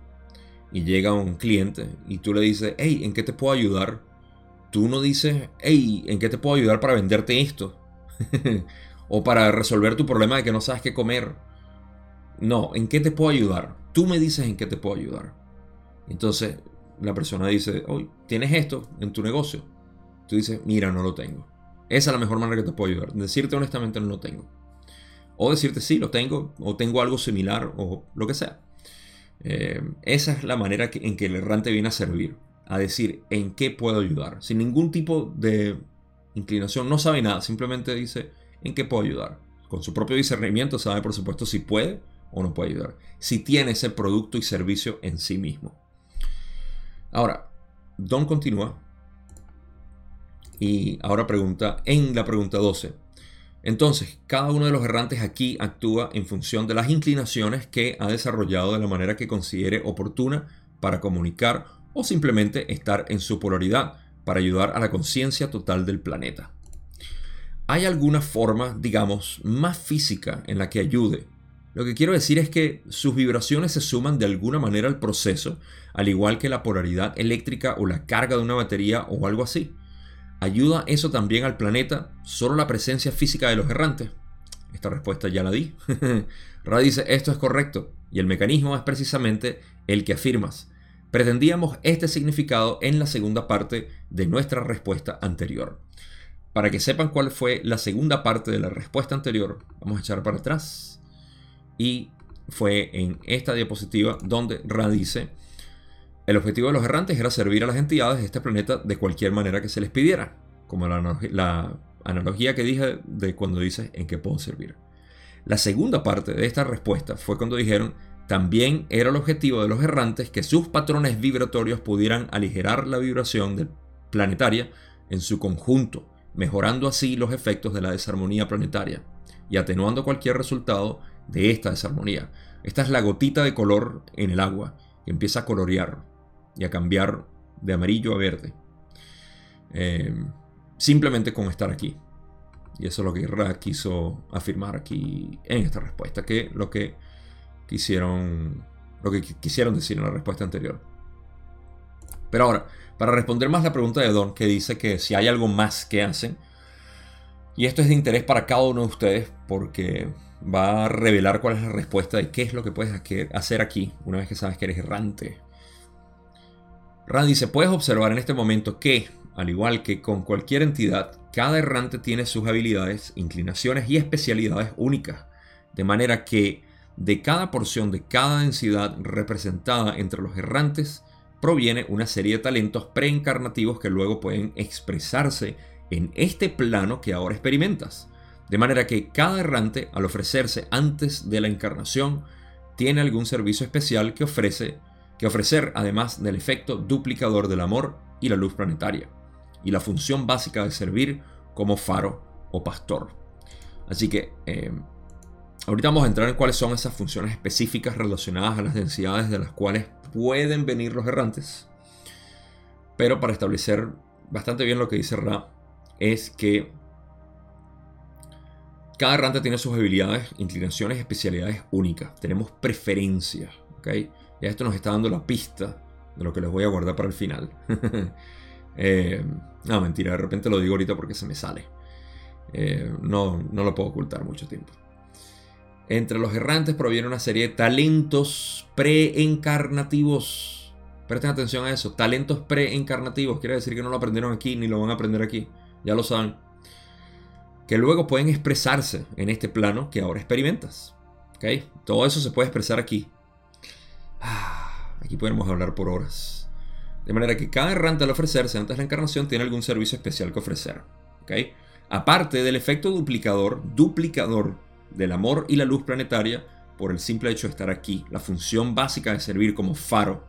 Speaker 1: y llega un cliente y tú le dices, hey, ¿en qué te puedo ayudar? tú no dices, hey, ¿en qué te puedo ayudar para venderte esto? o para resolver tu problema de que no sabes qué comer. No, ¿en qué te puedo ayudar? Tú me dices en qué te puedo ayudar. Entonces la persona dice, oye, ¿tienes esto en tu negocio? Tú dices, mira, no lo tengo. Esa es la mejor manera que te puedo ayudar. Decirte honestamente, no lo tengo. O decirte, sí, lo tengo, o tengo algo similar, o lo que sea. Eh, esa es la manera en que el errante viene a servir, a decir en qué puedo ayudar, sin ningún tipo de inclinación, no sabe nada, simplemente dice en qué puedo ayudar. Con su propio discernimiento sabe por supuesto si puede o no puede ayudar, si tiene ese producto y servicio en sí mismo. Ahora, Don continúa y ahora pregunta en la pregunta 12. Entonces, cada uno de los errantes aquí actúa en función de las inclinaciones que ha desarrollado de la manera que considere oportuna para comunicar o simplemente estar en su polaridad para ayudar a la conciencia total del planeta. ¿Hay alguna forma, digamos, más física en la que ayude? Lo que quiero decir es que sus vibraciones se suman de alguna manera al proceso, al igual que la polaridad eléctrica o la carga de una batería o algo así. ¿Ayuda eso también al planeta? ¿Solo la presencia física de los errantes? Esta respuesta ya la di. Ra dice, esto es correcto, y el mecanismo es precisamente el que afirmas. Pretendíamos este significado en la segunda parte de nuestra respuesta anterior. Para que sepan cuál fue la segunda parte de la respuesta anterior, vamos a echar para atrás. Y fue en esta diapositiva donde Ra dice, el objetivo de los errantes era servir a las entidades de este planeta de cualquier manera que se les pidiera, como la, analogía que dije de cuando dices en qué puedo servir. La segunda parte de esta respuesta fue cuando dijeron también era el objetivo de los errantes que sus patrones vibratorios pudieran aligerar la vibración planetaria en su conjunto, mejorando así los efectos de la desarmonía planetaria y atenuando cualquier resultado de esta desarmonía. Esta es la gotita de color en el agua que empieza a colorear y a cambiar de amarillo a verde. Eh, simplemente con estar aquí. Y eso es lo que Ra quiso afirmar aquí en esta respuesta, que lo que quisieron, lo que quisieron decir en la respuesta anterior. Pero ahora, para responder más la pregunta de Don, que dice que si hay algo más que hacen, y esto es de interés para cada uno de ustedes, porque va a revelar cuál es la respuesta de qué es lo que puedes hacer aquí, una vez que sabes que eres errante, Rand dice, puedes observar en este momento que, al igual que con cualquier entidad, cada errante tiene sus habilidades, inclinaciones y especialidades únicas, de manera que de cada porción de cada densidad representada entre los errantes proviene una serie de talentos preencarnativos que luego pueden expresarse en este plano que ahora experimentas. De manera que cada errante, al ofrecerse antes de la encarnación, tiene algún servicio especial que ofrece que ofrecer además del efecto duplicador del amor y la luz planetaria, y la función básica de servir como faro o pastor. Así que eh, ahorita vamos a entrar en cuáles son esas funciones específicas relacionadas a las densidades de las cuales pueden venir los errantes. Pero para establecer bastante bien lo que dice Ra, es que cada errante tiene sus habilidades, inclinaciones, especialidades únicas. Tenemos preferencias. ¿okay? Y esto nos está dando la pista de lo que les voy a guardar para el final. Eh, no, mentira, de repente lo digo ahorita porque se me sale. Eh, no, no lo puedo ocultar mucho tiempo. Entre los errantes proviene una serie de talentos preencarnativos. Presten atención a eso. Talentos preencarnativos. Quiere decir que no lo aprendieron aquí ni lo van a aprender aquí. Ya lo saben. Que luego pueden expresarse en este plano que ahora experimentas. ¿Okay? Todo eso se puede expresar aquí. Ah, aquí podemos hablar por horas. De manera que cada errante al ofrecerse antes de la encarnación tiene algún servicio especial que ofrecer. Aparte del efecto duplicador, duplicador del amor y la luz planetaria por el simple hecho de estar aquí. La función básica de servir como faro.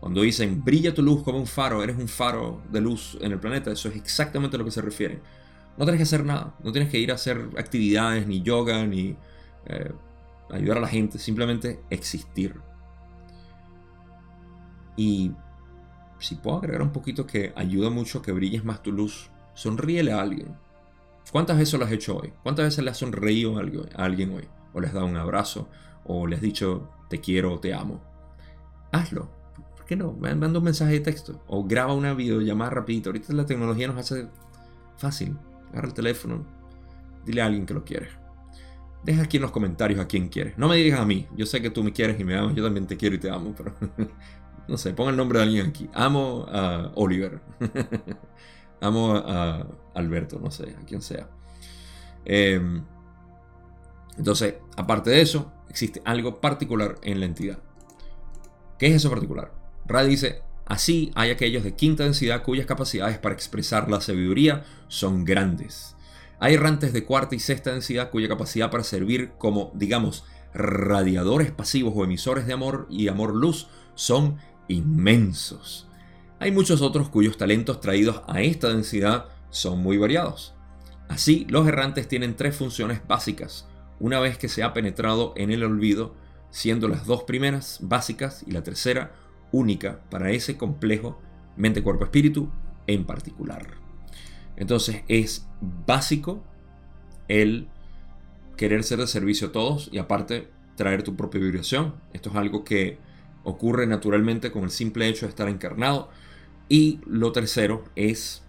Speaker 1: Cuando dicen brilla tu luz como un faro, eres un faro de luz en el planeta, eso es exactamente a lo que se refiere. No tienes que hacer nada, no tienes que ir a hacer actividades, ni yoga, ni eh, ayudar a la gente, simplemente existir. Y si puedo agregar un poquito que ayuda mucho que brilles más tu luz, sonríele a alguien. ¿Cuántas veces lo has hecho hoy? ¿Cuántas veces le has sonreído a alguien hoy? ¿O les has dado un abrazo? ¿O le has dicho te quiero te amo? Hazlo. ¿Por qué no? Manda un mensaje de texto. O graba una videollamada rapidito. Ahorita la tecnología nos hace fácil. Agarra el teléfono. Dile a alguien que lo quieres. Deja aquí en los comentarios a quién quieres. No me digas a mí. Yo sé que tú me quieres y me amas. Yo también te quiero y te amo. Pero no sé, ponga el nombre de alguien aquí. Amo a Oliver. Amo a Alberto, no sé, a quien sea. Em, entonces, aparte de eso, existe algo particular en la entidad. ¿Qué es eso particular? Ra dice, así hay aquellos de quinta densidad cuyas capacidades para expresar la sabiduría son grandes. Hay errantes de cuarta y sexta densidad cuya capacidad para servir como, digamos, radiadores pasivos o emisores de amor y amor-luz son inmensos. Hay muchos otros cuyos talentos traídos a esta densidad son muy variados. Así, los errantes tienen tres funciones básicas, una vez que se ha penetrado en el olvido, siendo las dos primeras básicas y la tercera única para ese complejo mente-cuerpo-espíritu en particular. Entonces es básico el querer ser de servicio a todos y aparte traer tu propia vibración. Esto es algo que ocurre naturalmente con el simple hecho de estar encarnado. Y lo tercero es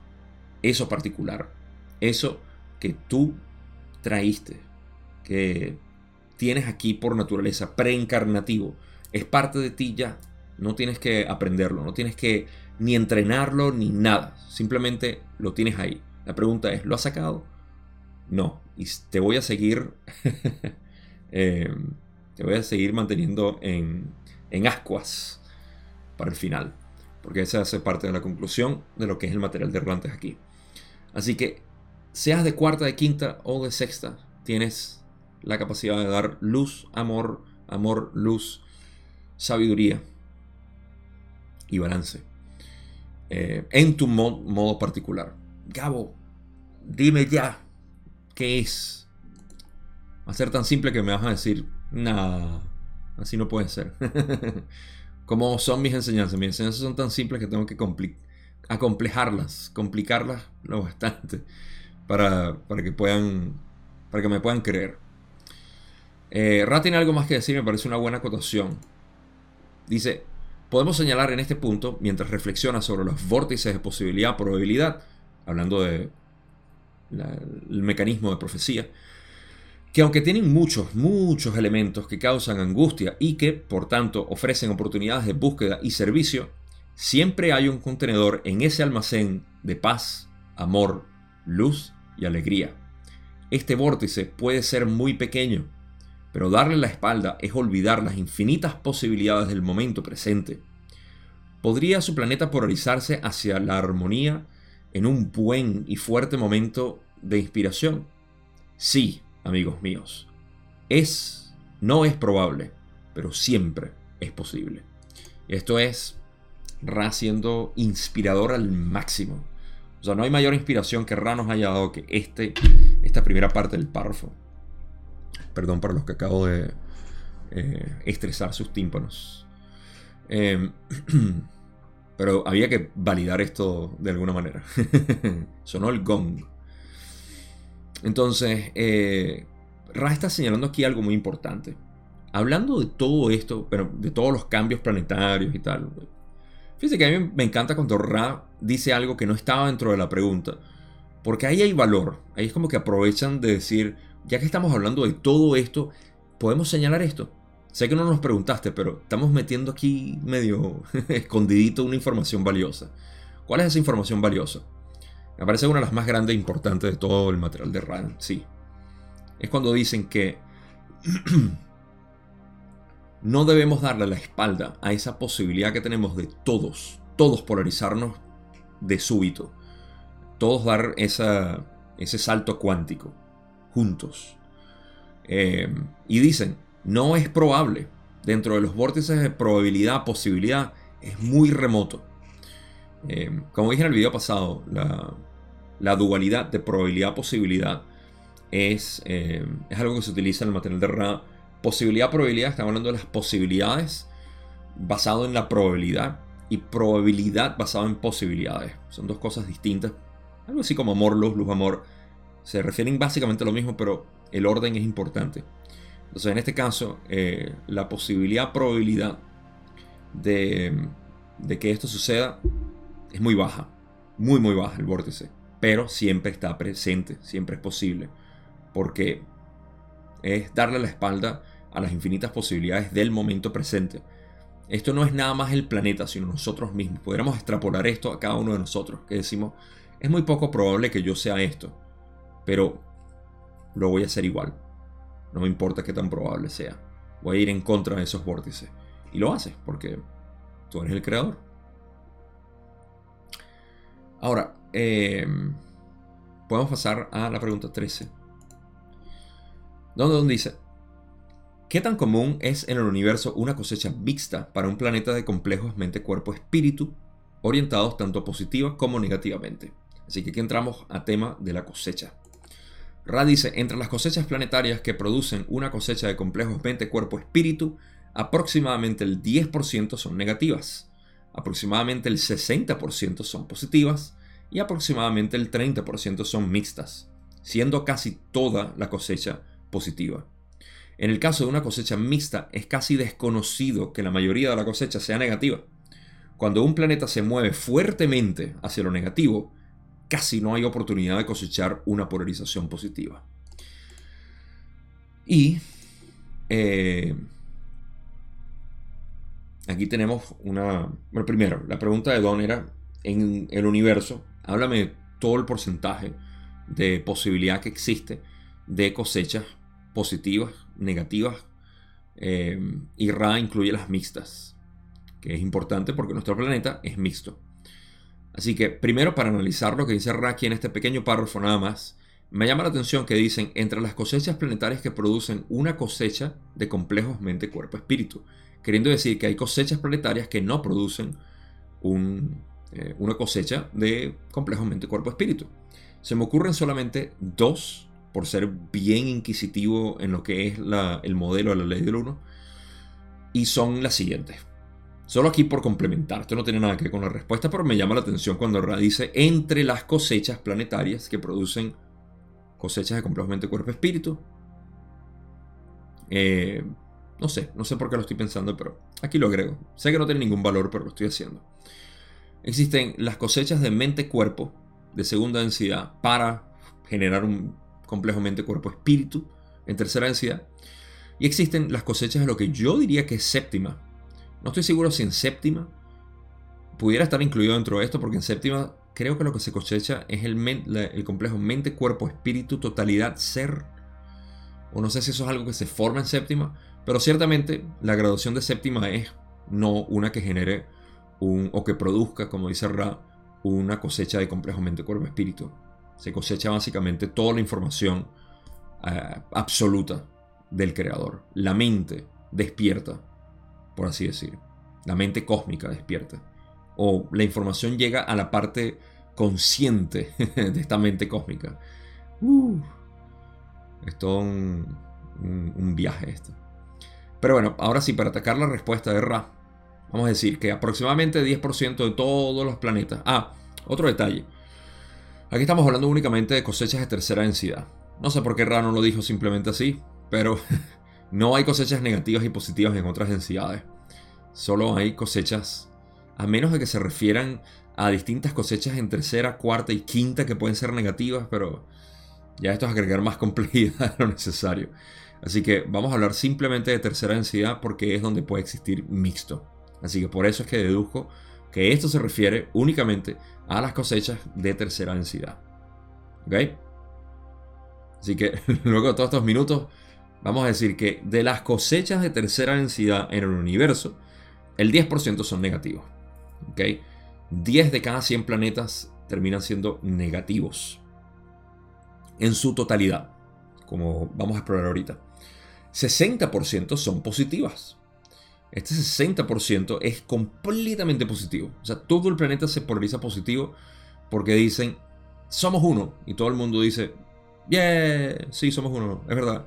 Speaker 1: eso particular, eso que tú traíste, que tienes aquí por naturaleza, preencarnativo, es parte de ti ya. No tienes que aprenderlo, no tienes que ni entrenarlo ni nada. Simplemente lo tienes ahí. La pregunta es, ¿lo has sacado? No. Y te voy a seguir. Eh, te voy a seguir manteniendo en, en ascuas para el final. Porque esa hace parte de la conclusión de lo que es el material de Errantes aquí. Así que, seas de cuarta, de quinta o de sexta, tienes la capacidad de dar luz, amor, amor, luz, sabiduría y balance. Eh, en tu modo particular. Gabo, dime ya, ¿qué es? Va a ser tan simple que me vas a decir, nah, así no puede ser. Como son mis enseñanzas, mis enseñanzas son tan simples que tengo que acomplejarlas, complicarlas lo bastante para, para, que puedan, para que me puedan creer. Eh, Ra tiene algo más que decir, me parece una buena acotación. Dice, Podemos señalar en este punto, mientras reflexiona sobre los vórtices de posibilidad-probabilidad, hablando del mecanismo de profecía, que aunque tienen muchos, muchos elementos que causan angustia y que, por tanto, ofrecen oportunidades de búsqueda y servicio, siempre hay un contenedor en ese almacén de paz, amor, luz y alegría. Este vórtice puede ser muy pequeño, pero darle la espalda es olvidar las infinitas posibilidades del momento presente. ¿Podría su planeta polarizarse hacia la armonía en un buen y fuerte momento de inspiración? Sí, amigos míos. Es, no es probable, pero siempre es posible. Esto es Ra siendo inspirador al máximo. O sea, no hay mayor inspiración que Ra nos haya dado que este, esta primera parte del párrafo. Perdón para los que acabo de eh, estresar sus tímpanos. Em, pero había que validar esto de alguna manera. Sonó el gong. Entonces, eh, Ra está señalando aquí algo muy importante. Hablando de todo esto, pero de todos los cambios planetarios y tal. Fíjense que a mí me encanta cuando Ra dice algo que no estaba dentro de la pregunta. Porque ahí hay valor. Ahí es como que aprovechan de decir, ya que estamos hablando de todo esto, podemos señalar esto. Sé que no nos preguntaste, pero estamos metiendo aquí medio escondidito una información valiosa. ¿Cuál es esa información valiosa? Me parece una de las más grandes e importantes de todo el material de RAN, sí. Es cuando dicen que no debemos darle la espalda a esa posibilidad que tenemos de todos, todos polarizarnos de súbito. Todos dar esa, ese salto cuántico juntos. Eh, y dicen, no es probable. Dentro de los vórtices de probabilidad, posibilidad, es muy remoto. Eh, como dije en el video pasado, la, dualidad de probabilidad-posibilidad es, eh, es, algo que se utiliza en el material de Ra. Posibilidad-probabilidad, estamos hablando de las posibilidades basado en la probabilidad y probabilidad basado en posibilidades. Son dos cosas distintas. Algo así como amor, luz, luz, amor. Se refieren básicamente a lo mismo, pero el orden es importante. Entonces, en este caso, eh, la posibilidad, probabilidad de, de que esto suceda es muy baja. Muy, muy baja el vórtice. Pero siempre está presente, siempre es posible. Porque es darle la espalda a las infinitas posibilidades del momento presente. Esto no es nada más el planeta, sino nosotros mismos. Podríamos extrapolar esto a cada uno de nosotros, que decimos, es muy poco probable que yo sea esto pero lo voy a hacer igual. No me importa qué tan probable sea. Voy a ir en contra de esos vórtices. Y lo haces porque tú eres el creador. Ahora, eh, podemos pasar a la pregunta 13. Donde, dice, ¿qué tan común es en el universo una cosecha mixta para un planeta de complejos mente-cuerpo-espíritu, orientados tanto positiva como negativamente? Así que aquí entramos a tema de la cosecha. Ra dice, entre las cosechas planetarias que producen una cosecha de complejos mente, cuerpo, espíritu, aproximadamente el 10% son negativas, aproximadamente el 60% son positivas y aproximadamente el 30% son mixtas, siendo casi toda la cosecha positiva. En el caso de una cosecha mixta es casi desconocido que la mayoría de la cosecha sea negativa. Cuando un planeta se mueve fuertemente hacia lo negativo, casi no hay oportunidad de cosechar una polarización positiva. Y eh, aquí tenemos una... Bueno, primero, la pregunta de Don era, en el universo, háblame todo el porcentaje de posibilidad que existe de cosechas positivas, negativas, eh, y Ra incluye las mixtas, que es importante porque nuestro planeta es mixto. Así que primero para analizar lo que dice Raki en este pequeño párrafo nada más, me llama la atención que dicen entre las cosechas planetarias que producen una cosecha de complejos mente, cuerpo, espíritu, queriendo decir que hay cosechas planetarias que no producen eh, una cosecha de complejos mente, cuerpo, espíritu. Se me ocurren solamente dos, por ser bien inquisitivo en lo que es el modelo de la ley del 1, y son las siguientes. Solo aquí por complementar, esto no tiene nada que ver con la respuesta, pero me llama la atención cuando Ra dice entre las cosechas planetarias que producen cosechas de complejamente cuerpo-espíritu. Eh, no sé, no sé por qué lo estoy pensando, pero aquí lo agrego. Sé que no tiene ningún valor, pero lo estoy haciendo. Existen las cosechas de mente-cuerpo de segunda densidad para generar un complejo mente-cuerpo-espíritu en tercera densidad. Y existen las cosechas de lo que yo diría que es séptima no estoy seguro si en séptima pudiera estar incluido dentro de esto, porque en séptima creo que lo que se cosecha es el, complejo mente, cuerpo, espíritu, totalidad, ser. O no sé si eso es algo que se forma en séptima, pero ciertamente la graduación de séptima es no una que genere o que produzca, como dice Ra, una cosecha de complejo mente, cuerpo, espíritu. Se cosecha básicamente toda la información eh, absoluta del creador. La mente despierta por así decir. La mente cósmica despierta. O la información llega a la parte consciente de esta mente cósmica. Uh, es todo un, un, viaje esto. Pero bueno, ahora sí, para atacar la respuesta de Ra, vamos a decir que aproximadamente 10% de todos los planetas. Ah, otro detalle. Aquí estamos hablando únicamente de cosechas de tercera densidad. No sé por qué Ra no lo dijo simplemente así, pero No hay cosechas negativas y positivas en otras densidades. Solo hay cosechas, a menos de que se refieran a distintas cosechas en tercera, cuarta y quinta que pueden ser negativas, pero ya esto es agregar más complejidad de lo necesario. Así que vamos a hablar simplemente de tercera densidad porque es donde puede existir mixto. Así que por eso es que deduzco que esto se refiere únicamente a las cosechas de tercera densidad. ¿Ok? Así que luego de todos estos minutos vamos a decir que de las cosechas de tercera densidad en el universo, el 10% son negativos. 10 de cada 100 planetas terminan siendo negativos. En su totalidad, como vamos a explorar ahorita. 60% son positivas. Este 60% es completamente positivo. O sea, todo el planeta se polariza positivo porque dicen, somos uno. Y todo el mundo dice, yeah, sí, somos uno. Es verdad.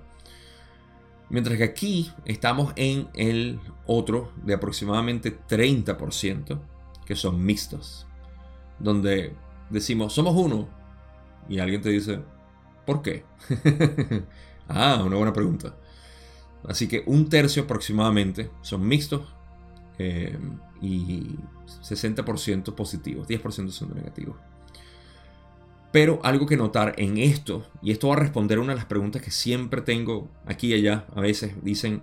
Speaker 1: Mientras que aquí estamos en el otro de aproximadamente 30%, que son mixtos. Donde decimos, somos uno. Y alguien te dice, ¿por qué? ah, una buena pregunta. Así que un tercio aproximadamente son mixtos eh, y 60% positivos, 10% son negativos. Pero algo que notar en esto, y esto va a responder una de las preguntas que siempre tengo aquí y allá, a veces dicen,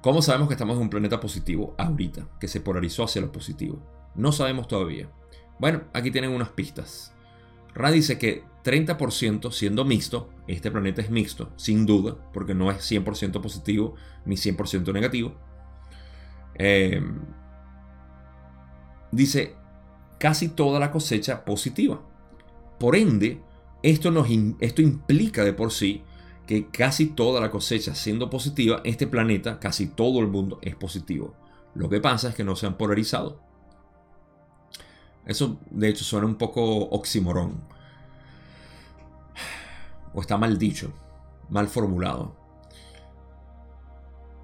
Speaker 1: ¿cómo sabemos que estamos en un planeta positivo ahorita, que se polarizó hacia lo positivo? No sabemos todavía. Bueno, aquí tienen unas pistas. Ra dice que 30% siendo mixto, este planeta es mixto, sin duda, porque no es 100% positivo ni 100% negativo. Eh, dice casi toda la cosecha positiva. Por ende, esto, nos, esto implica de por sí que casi toda la cosecha siendo positiva, este planeta, casi todo el mundo es positivo. Lo que pasa es que no se han polarizado. Eso de hecho suena un poco oximorón. O está mal dicho, mal formulado.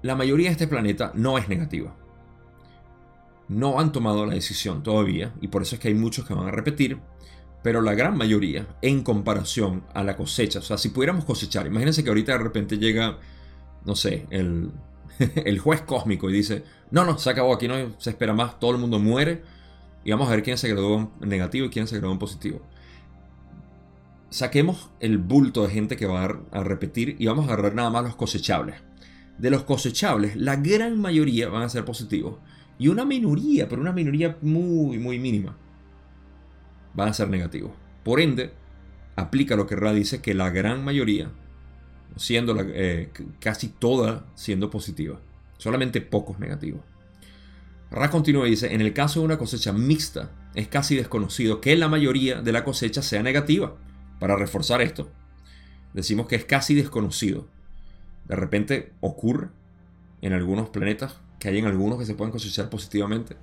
Speaker 1: La mayoría de este planeta no es negativa. No han tomado la decisión todavía y por eso es que hay muchos que van a repetir pero la gran mayoría, en comparación a la cosecha, o sea, si pudiéramos cosechar, imagínense que ahorita de repente llega, no sé, el, el juez cósmico y dice, no, no, se acabó, aquí no se espera más, todo el mundo muere y vamos a ver quién se graduó en negativo y quién se graduó en positivo. Saquemos el bulto de gente que va a repetir y vamos a agarrar nada más los cosechables. De los cosechables, la gran mayoría van a ser positivos. Y una minoría, pero una minoría muy, muy mínima, van a ser negativos. Por ende, aplica lo que Ra dice que la gran mayoría, siendo eh, casi toda siendo positiva, solamente pocos negativos. Ra continúa y dice, en el caso de una cosecha mixta, es casi desconocido que la mayoría de la cosecha sea negativa. Para reforzar esto, decimos que es casi desconocido. De repente ocurre en algunos planetas que hay en algunos que se pueden cosechar positivamente,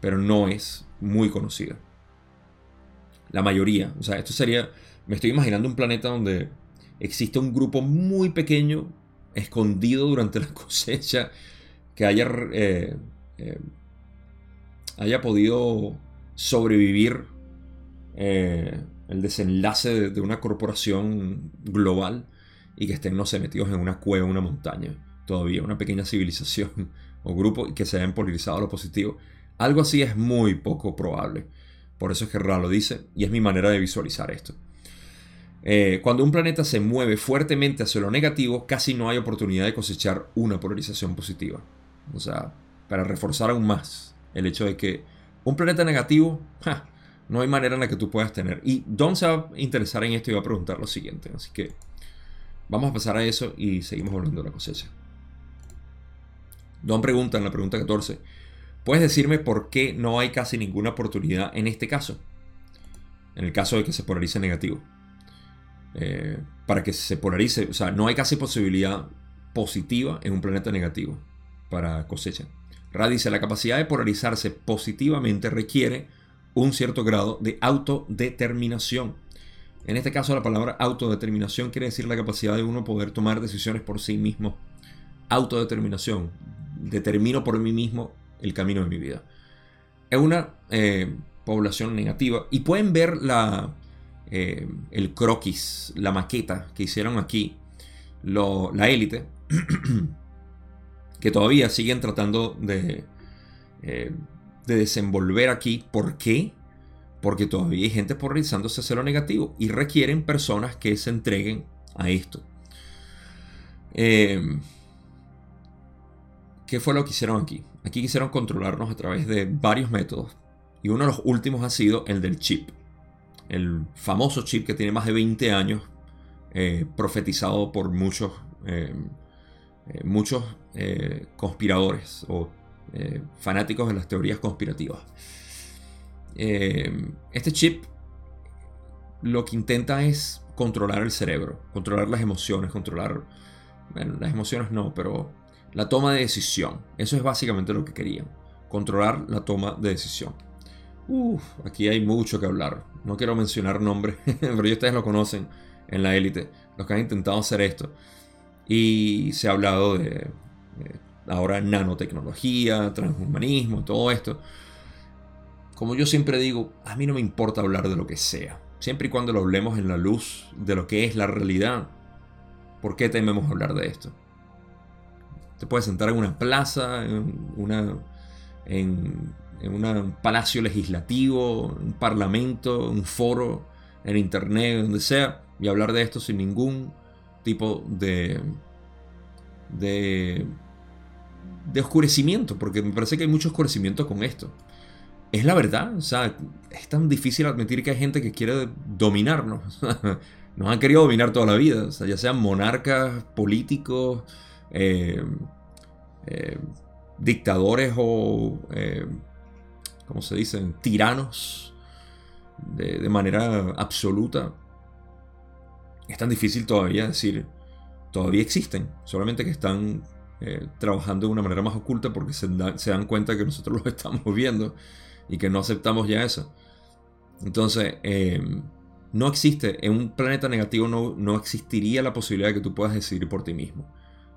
Speaker 1: pero no es muy conocido. La mayoría. O sea, esto sería. Me estoy imaginando un planeta donde existe un grupo muy pequeño, escondido durante la cosecha, que haya, eh, eh, haya podido sobrevivir eh, el desenlace de, una corporación global y que estén, no sé, metidos en una cueva, una montaña, todavía, una pequeña civilización o grupo y que se hayan polarizado a lo positivo. Algo así es muy poco probable. Por eso es que Ra lo dice y es mi manera de visualizar esto. Eh, cuando un planeta se mueve fuertemente hacia lo negativo, casi no hay oportunidad de cosechar una polarización positiva. O sea, para reforzar aún más el hecho de que un planeta negativo, no hay manera en la que tú puedas tener. Y Don se va a interesar en esto y va a preguntar lo siguiente. Así que vamos a pasar a eso y seguimos volviendo a la cosecha. Don pregunta en la pregunta 14. ¿Puedes decirme por qué no hay casi ninguna oportunidad en este caso? En el caso de que se polarice negativo. Eh, para que se polarice, o sea, no hay casi posibilidad positiva en un planeta negativo para cosecha. Ra dice, la capacidad de polarizarse positivamente requiere un cierto grado de autodeterminación. En este caso la palabra autodeterminación quiere decir la capacidad de uno poder tomar decisiones por sí mismo. Autodeterminación. Determino por mí mismo el camino de mi vida. Es una eh, población negativa y pueden ver la, eh, el croquis, la maqueta que hicieron aquí, la élite, que todavía siguen tratando de, eh, de desenvolver aquí. ¿Por qué? Porque todavía hay gente polarizándose hacia lo negativo y requieren personas que se entreguen a esto. ¿Qué fue lo que hicieron aquí? Aquí quisieron controlarnos a través de varios métodos y uno de los últimos ha sido el del chip. El famoso chip que tiene más de 20 años, eh, profetizado por muchos, eh, eh, muchos conspiradores o fanáticos de las teorías conspirativas. este chip lo que intenta es controlar el cerebro, controlar las emociones, controlar, bueno, las emociones no, pero la toma de decisión. Eso es básicamente lo que querían. Controlar la toma de decisión. Uf, aquí hay mucho que hablar. No quiero mencionar nombres, pero ustedes lo conocen en la élite, los que han intentado hacer esto. Y se ha hablado de, ahora nanotecnología, transhumanismo, todo esto. Como yo siempre digo, a mí no me importa hablar de lo que sea. Siempre y cuando lo hablemos en la luz de lo que es la realidad. ¿Por qué tememos hablar de esto? Te puedes sentar en una plaza, en, una, en, un palacio legislativo, un parlamento, un foro, en internet, donde sea, y hablar de esto sin ningún tipo de, de, de oscurecimiento, porque me parece que hay mucho oscurecimiento con esto. Es la verdad, o sea, es tan difícil admitir que hay gente que quiere dominarnos. Nos han querido dominar toda la vida, o sea, ya sean monarcas, políticos, eh, eh, dictadores o eh, ¿cómo se dicen? Tiranos de, manera absoluta. Es tan difícil todavía decir, todavía existen, solamente que están eh, trabajando de una manera más oculta porque se, dan cuenta que nosotros los estamos viendo y que no aceptamos ya eso. Entonces, no existe, en un planeta negativo no, no existiría la posibilidad de que tú puedas decidir por ti mismo.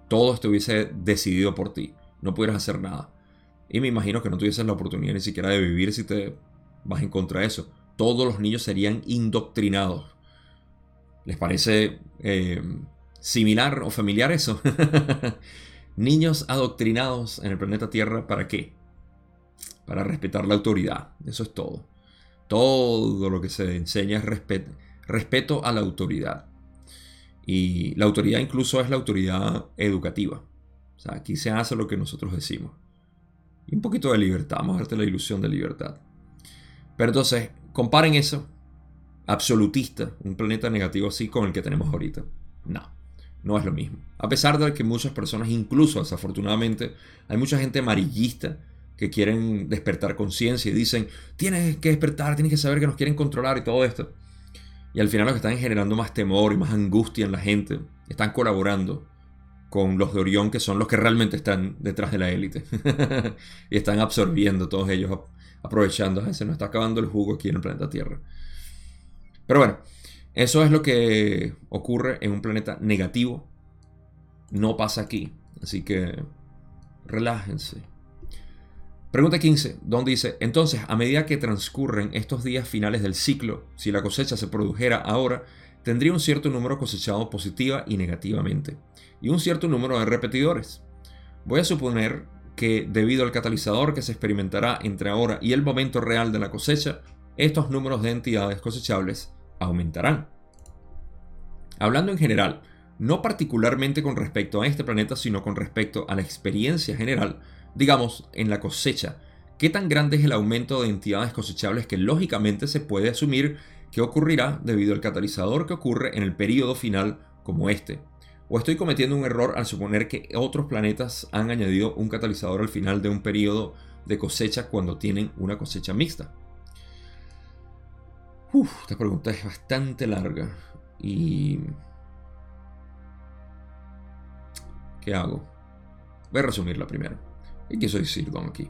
Speaker 1: Todo estuviese decidido por ti, no pudieras hacer nada. Y me imagino que no tuvieses la oportunidad ni siquiera de vivir si te vas en contra de eso. Todos los niños serían indoctrinados. ¿Les parece eh, similar o familiar eso? niños adoctrinados en el planeta Tierra, ¿para qué? Para respetar la autoridad. Eso es todo. Todo lo que se enseña es respeto, respeto a la autoridad. Y la autoridad incluso es la autoridad educativa. O sea, aquí se hace lo que nosotros decimos. Y un poquito de libertad. Vamos a darte la ilusión de libertad. Pero entonces, comparen eso, absolutista, un planeta negativo así con el que tenemos ahorita. No, no es lo mismo. A pesar de que muchas personas, incluso desafortunadamente, hay mucha gente amarillista que quieren despertar conciencia y dicen, tienes que despertar, tienes que saber que nos quieren controlar y todo esto. Y al final lo que están generando más temor y más angustia en la gente, están colaborando con los de Orión, que son los que realmente están detrás de la élite. y están absorbiendo todos ellos, aprovechando. Se nos está acabando el jugo aquí en el planeta Tierra. Pero bueno, eso es lo que ocurre en un planeta negativo. No pasa aquí. Así que relájense. Pregunta 15, donde dice, entonces, a medida que transcurren estos días finales del ciclo, si la cosecha se produjera ahora, tendría un cierto número cosechado positiva y negativamente, y un cierto número de repetidores. Voy a suponer que debido al catalizador que se experimentará entre ahora y el momento real de la cosecha, estos números de entidades cosechables aumentarán. Hablando en general, no particularmente con respecto a este planeta, sino con respecto a la experiencia general, digamos, en la cosecha, ¿qué tan grande es el aumento de entidades cosechables que lógicamente se puede asumir que ocurrirá debido al catalizador que ocurre en el periodo final como este? ¿O estoy cometiendo un error al suponer que otros planetas han añadido un catalizador al final de un periodo de cosecha cuando tienen una cosecha mixta? Uf, esta pregunta es bastante larga y... ¿Qué hago? Voy a resumirla primero. ¿Y qué soy Sirdon aquí?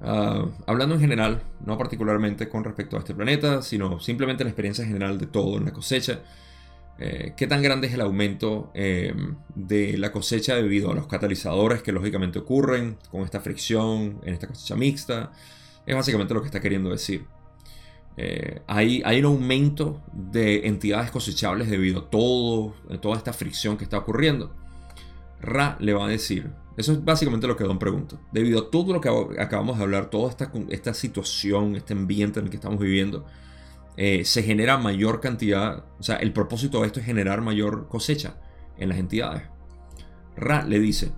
Speaker 1: Ah, hablando en general, no particularmente con respecto a este planeta, sino simplemente la experiencia general de todo en la cosecha. Eh, ¿Qué tan grande es el aumento eh, de la cosecha debido a los catalizadores que lógicamente ocurren con esta fricción en esta cosecha mixta? Es básicamente lo que está queriendo decir. Eh, hay, hay, un aumento de entidades cosechables debido a todo, a toda esta fricción que está ocurriendo. Ra le va a decir eso es básicamente lo que Don pregunta. Debido a todo lo que acabamos de hablar, toda esta, esta situación, este ambiente en el que estamos viviendo, eh, se genera mayor cantidad, o sea, el propósito de esto es generar mayor cosecha en las entidades. Ra le dice,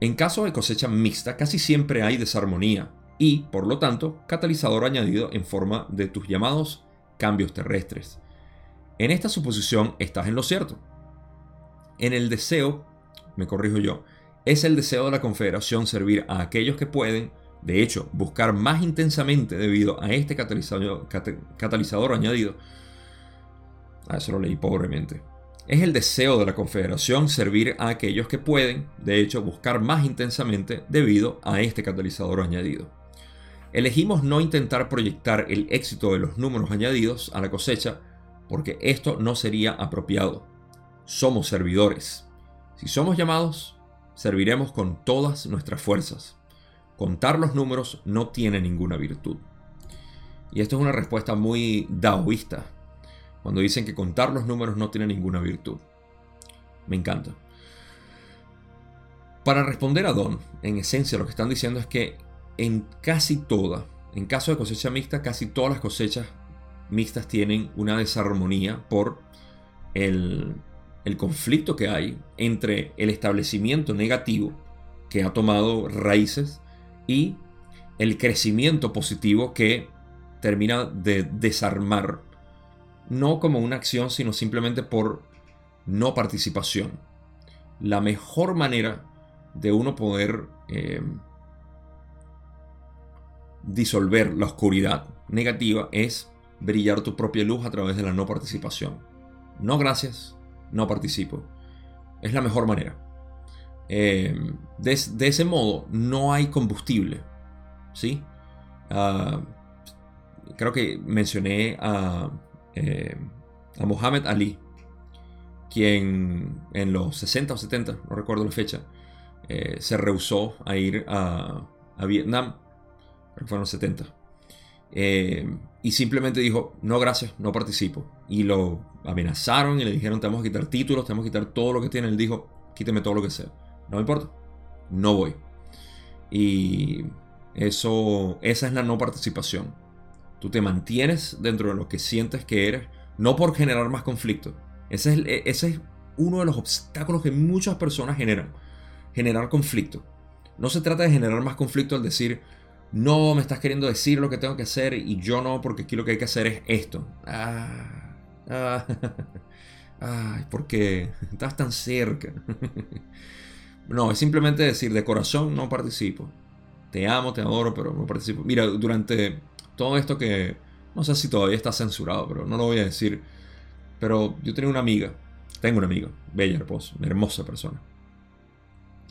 Speaker 1: en caso de cosecha mixta, casi siempre hay desarmonía y, por lo tanto, catalizador añadido en forma de tus llamados cambios terrestres. En esta suposición estás en lo cierto. En el deseo, me corrijo yo, es el deseo de la Confederación servir a aquellos que pueden, de hecho, buscar más intensamente debido a este catalizador, añadido. A eso lo leí pobremente. Es el deseo de la Confederación servir a aquellos que pueden, de hecho, buscar más intensamente debido a este catalizador añadido. Elegimos no intentar proyectar el éxito de los números añadidos a la cosecha porque esto no sería apropiado. Somos servidores. Si somos llamados, serviremos con todas nuestras fuerzas. Contar los números no tiene ninguna virtud. Y esto es una respuesta muy daoísta, cuando dicen que contar los números no tiene ninguna virtud. Me encanta. Para responder a Don, en esencia lo que están diciendo es que en casi toda, en caso de cosecha mixta, casi todas las cosechas mixtas tienen una desarmonía por el el conflicto que hay entre el establecimiento negativo que ha tomado raíces y el crecimiento positivo que termina de desarmar, no como una acción, sino simplemente por no participación. La mejor manera de uno poder eh, disolver la oscuridad negativa es brillar tu propia luz a través de la no participación. No gracias, no participo. Es la mejor manera. Eh, de, ese modo no hay combustible. ¿sí? Ah, creo que mencioné a, eh, a Muhammad Ali, quien en los 60 o 70, no recuerdo la fecha, eh, se rehusó a ir a, a Vietnam, creo que fueron los 70. Y simplemente dijo, no gracias, no participo. Y lo amenazaron y le dijeron, te vamos a quitar títulos, te vamos a quitar todo lo que tiene. Él dijo, quíteme todo lo que sea. No me importa. No voy. Y eso, esa es la no participación. Tú te mantienes dentro de lo que sientes que eres, no por generar más conflicto. Ese es, ese es uno de los obstáculos que muchas personas generan. Generar conflicto. No se trata de generar más conflicto al decir, no, me estás queriendo decir lo que tengo que hacer y yo no, porque aquí lo que hay que hacer es esto. Ah, ah, porque estás tan cerca. No, es simplemente decir de corazón no participo. Te amo, te adoro, pero no participo. Mira, durante todo esto que no sé si todavía está censurado, pero no lo voy a decir. Pero yo tenía una amiga, tengo una amiga, bella, hermosa, hermosa persona,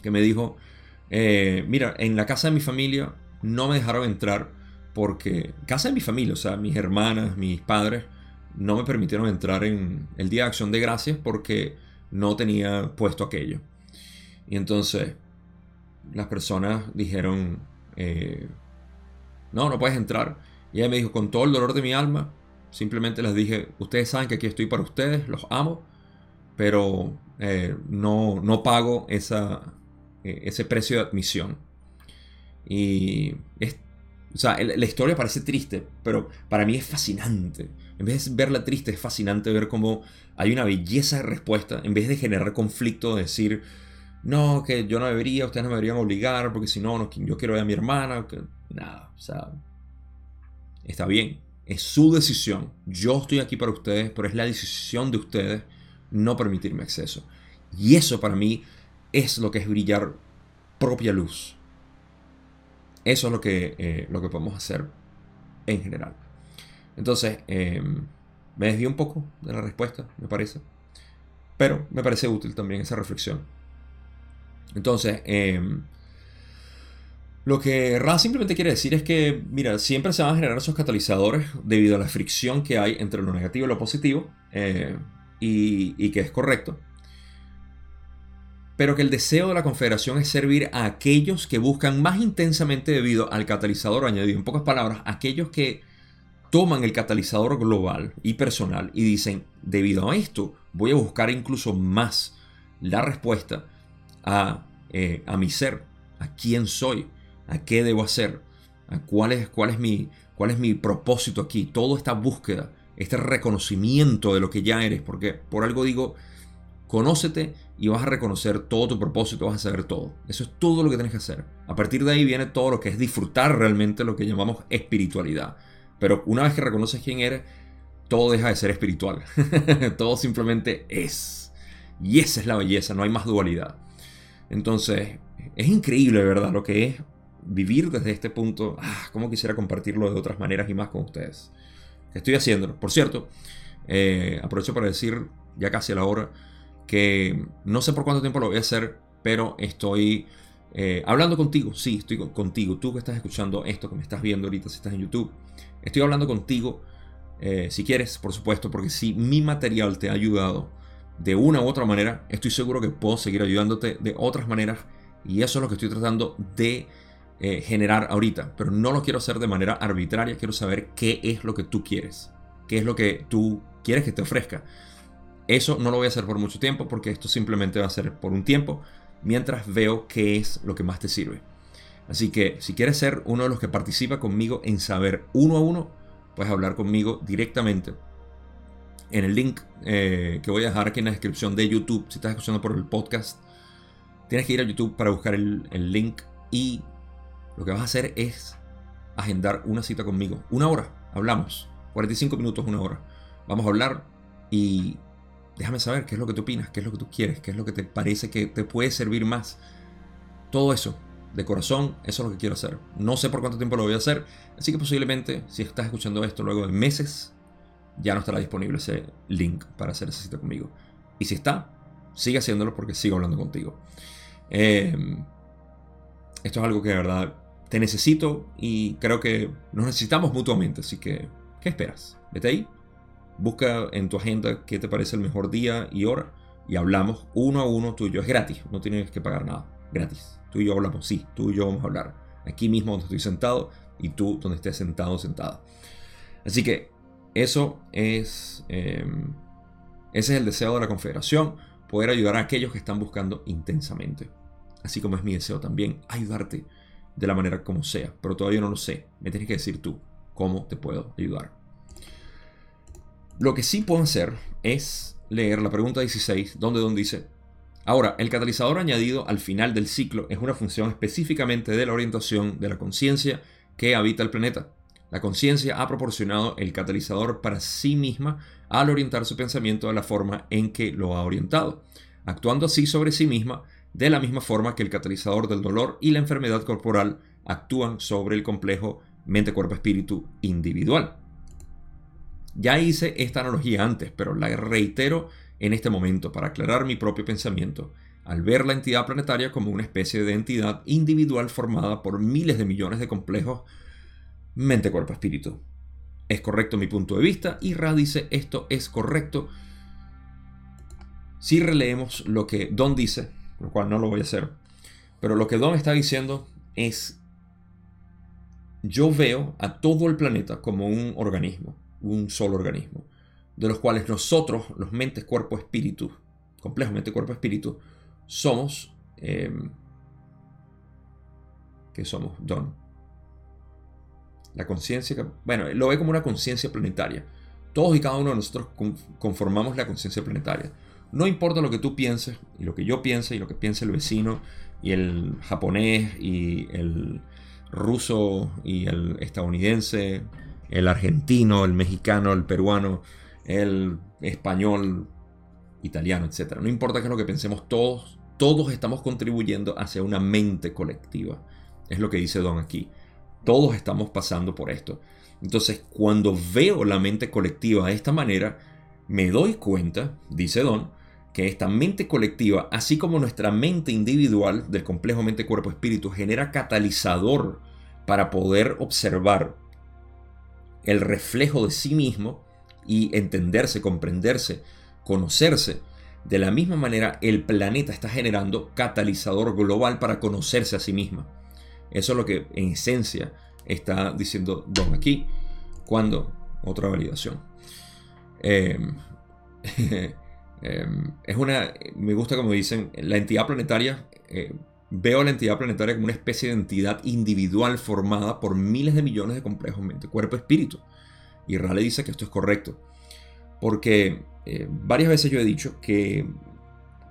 Speaker 1: que me dijo, eh, mira, en la casa de mi familia no me dejaron entrar porque, casa de mi familia, o sea, mis hermanas, mis padres, no me permitieron entrar en el Día de Acción de Gracias porque no tenía puesto aquello. Y entonces las personas dijeron, eh, no, no puedes entrar. Y ella me dijo, con todo el dolor de mi alma, simplemente les dije, ustedes saben que aquí estoy para ustedes, los amo, pero eh, no, no pago esa, eh, ese precio de admisión. Y es, o sea, la historia parece triste, pero para mí es fascinante. En vez de verla triste, es fascinante ver cómo hay una belleza de respuesta, en vez de generar conflicto, de decir, no, que yo no debería, ustedes no me deberían obligar, porque si no, no yo quiero ver a mi hermana, que nada, o sea, está bien, es su decisión, yo estoy aquí para ustedes, pero es la decisión de ustedes no permitirme acceso. Y eso para mí es lo que es brillar propia luz. Eso es lo que, eh, lo que podemos hacer en general. Entonces, em, me desvío un poco de la respuesta, me parece. Pero me parece útil también esa reflexión. Entonces, em, lo que Ra simplemente quiere decir es que, mira, siempre se van a generar esos catalizadores debido a la fricción que hay entre lo negativo y lo positivo, eh, y, que es correcto. Pero que el deseo de la Confederación es servir a aquellos que buscan más intensamente debido al catalizador añadido. En pocas palabras, aquellos que toman el catalizador global y personal y dicen, debido a esto, voy a buscar incluso más la respuesta eh, a, mi ser, a quién soy, a qué debo hacer, a cuál es, cuál es, mi, cuál es mi propósito aquí. Toda esta búsqueda, este reconocimiento de lo que ya eres, porque por algo digo, conócete y vas a reconocer todo tu propósito, vas a saber todo. Eso es todo lo que tienes que hacer. A partir de ahí viene todo lo que es disfrutar realmente lo que llamamos espiritualidad. Pero una vez que reconoces quién eres, todo deja de ser espiritual. todo simplemente es. Y esa es la belleza, no hay más dualidad. Entonces, es increíble, ¿verdad? Lo que es vivir desde este punto. Ah, cómo quisiera compartirlo de otras maneras y más con ustedes. Estoy haciéndolo. Por cierto, eh, aprovecho para decir, ya casi a la hora, que no sé por cuánto tiempo lo voy a hacer, pero estoy eh, hablando contigo. Sí, estoy contigo. Tú que estás escuchando esto, que me estás viendo ahorita, si estás en YouTube. Estoy hablando contigo, eh, si quieres, por supuesto, porque si mi material te ha ayudado de una u otra manera, estoy seguro que puedo seguir ayudándote de otras maneras y eso es lo que estoy tratando de eh, generar ahorita, pero no lo quiero hacer de manera arbitraria, quiero saber qué es lo que tú quieres, qué es lo que tú quieres que te ofrezca. Eso no lo voy a hacer por mucho tiempo porque esto simplemente va a ser por un tiempo mientras veo qué es lo que más te sirve. Así que si quieres ser uno de los que participa conmigo en saber uno a uno, puedes hablar conmigo directamente en el link eh, que voy a dejar aquí en la descripción de YouTube, si estás escuchando por el podcast, tienes que ir a YouTube para buscar el, link y lo que vas a hacer es agendar una cita conmigo. Una hora, hablamos. 45 minutos, una hora. Vamos a hablar y déjame saber qué es lo que tú opinas, qué es lo que tú quieres, qué es lo que te parece que te puede servir más. Todo eso de corazón, eso es lo que quiero hacer. No sé por cuánto tiempo lo voy a hacer, así que posiblemente si estás escuchando esto luego de meses, ya no estará disponible ese link para hacer esa cita conmigo. Y si está, sigue haciéndolo porque sigo hablando contigo. Em, esto es algo que de verdad te necesito y creo que nos necesitamos mutuamente, así que, ¿qué esperas? Vete ahí, busca en tu agenda qué te parece el mejor día y hora y hablamos uno a uno tú y yo. Es gratis, no tienes que pagar nada, gratis. Tú y yo hablamos, sí, tú y yo vamos a hablar. Aquí mismo donde estoy sentado y tú donde estés sentado sentada. Así que eso es, em, ese es el deseo de la Confederación, poder ayudar a aquellos que están buscando intensamente. Así como es mi deseo también, ayudarte de la manera como sea. Pero todavía no lo sé. Me tienes que decir tú cómo te puedo ayudar. Lo que sí puedo hacer es leer la pregunta 16, donde Don dice, ahora, el catalizador añadido al final del ciclo es una función específicamente de la orientación de la conciencia que habita el planeta. La conciencia ha proporcionado el catalizador para sí misma al orientar su pensamiento de la forma en que lo ha orientado, actuando así sobre sí misma de la misma forma que el catalizador del dolor y la enfermedad corporal actúan sobre el complejo mente-cuerpo-espíritu individual. Ya hice esta analogía antes, pero la reitero en este momento para aclarar mi propio pensamiento, al ver la entidad planetaria como una especie de entidad individual formada por miles de millones de complejos mente, cuerpo, espíritu. Es correcto mi punto de vista y Ra dice esto es correcto. Si releemos lo que Don dice, lo cual no lo voy a hacer, pero lo que Don está diciendo es yo veo a todo el planeta como un organismo, un solo organismo, de los cuales nosotros, los mentes, cuerpo, espíritu, complejamente cuerpo, espíritu, somos, eh, ¿qué somos? Don. La conciencia, bueno, lo ve como una conciencia planetaria. Todos y cada uno de nosotros conformamos la conciencia planetaria. No importa lo que tú pienses, y lo que yo piense, y lo que piense el vecino, y el japonés, y el ruso, y el estadounidense, el argentino, el mexicano, el peruano, el español, italiano, etc. No importa qué es lo que pensemos, todos, todos estamos contribuyendo hacia una mente colectiva. Es lo que dice Don aquí. Todos estamos pasando por esto. Entonces, cuando veo la mente colectiva de esta manera, me doy cuenta, dice Don, que esta mente colectiva, así como nuestra mente individual del complejo mente-cuerpo-espíritu, genera catalizador para poder observar el reflejo de sí mismo y entenderse, comprenderse, conocerse. De la misma manera, el planeta está generando catalizador global para conocerse a sí misma. Eso es lo que en esencia está diciendo Don aquí. Cuando, otra validación. Em, em, es una, me gusta como dicen, la entidad planetaria, eh, veo a la entidad planetaria como una especie de entidad individual formada por miles de millones de complejos mente, cuerpo, espíritu. Y Raleigh dice que esto es correcto. Porque eh, varias veces yo he dicho que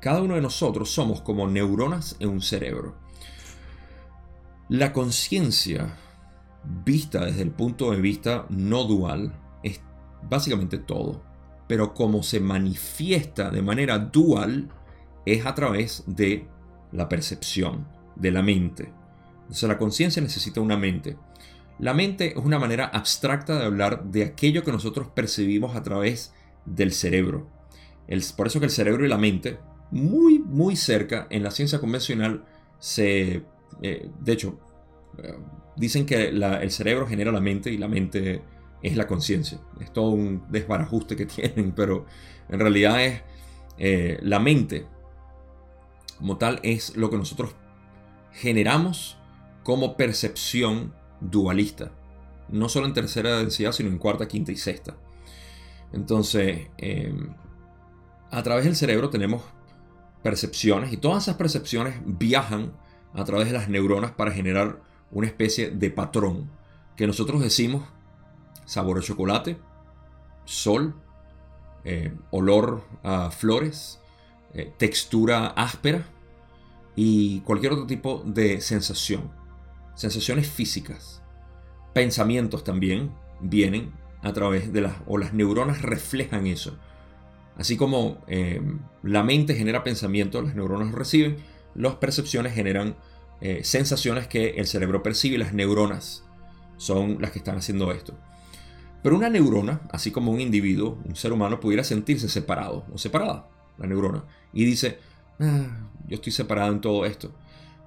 Speaker 1: cada uno de nosotros somos como neuronas en un cerebro. La conciencia, vista desde el punto de vista no dual, es básicamente todo. Pero como se manifiesta de manera dual, es a través de la percepción, de la mente. Entonces la conciencia necesita una mente. La mente es una manera abstracta de hablar de aquello que nosotros percibimos a través del cerebro. por eso que el cerebro y la mente, muy, muy cerca en la ciencia convencional, se eh, de hecho, eh, dicen que el cerebro genera la mente y la mente es la conciencia. Es todo un desbarajuste que tienen, pero en realidad es eh, la mente como tal es lo que nosotros generamos como percepción dualista. No solo en tercera densidad, sino en cuarta, quinta y sexta. Entonces, a través del cerebro tenemos percepciones y todas esas percepciones viajan a través de las neuronas para generar una especie de patrón que nosotros decimos sabor a chocolate, sol, eh, olor a flores, eh, textura áspera y cualquier otro tipo de sensación. Sensaciones físicas. Pensamientos también vienen a través de las... o las neuronas reflejan eso. Así como eh, la mente genera pensamientos, las neuronas reciben, las percepciones generan eh, sensaciones que el cerebro percibe y las neuronas son las que están haciendo esto. Pero una neurona, así como un individuo, un ser humano, pudiera sentirse separado o separada, la neurona, y dice, ah, yo estoy separado en todo esto.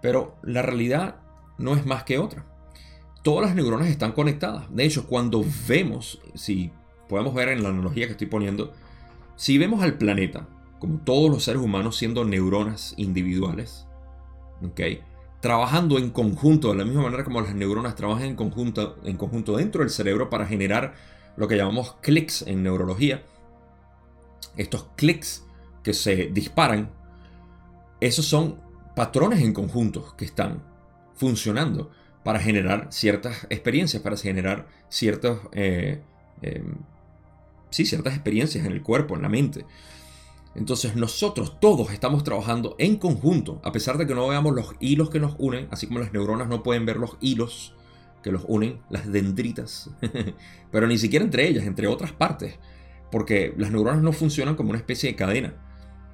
Speaker 1: Pero la realidad no es más que otra. Todas las neuronas están conectadas. De hecho, cuando vemos, si podemos ver en la analogía que estoy poniendo, si vemos al planeta, como todos los seres humanos siendo neuronas individuales, trabajando en conjunto, de la misma manera como las neuronas trabajan en conjunto, en conjunto dentro del cerebro para generar lo que llamamos clics en neurología, estos clics que se disparan, esos son patrones en conjunto que están funcionando para generar ciertas experiencias, para generar ciertos, eh, em, sí, ciertas experiencias en el cuerpo, en la mente. Entonces nosotros todos estamos trabajando en conjunto, a pesar de que no veamos los hilos que nos unen, así como las neuronas no pueden ver los hilos que los unen, las dendritas, pero ni siquiera entre ellas, entre otras partes, porque las neuronas no funcionan como una especie de cadena,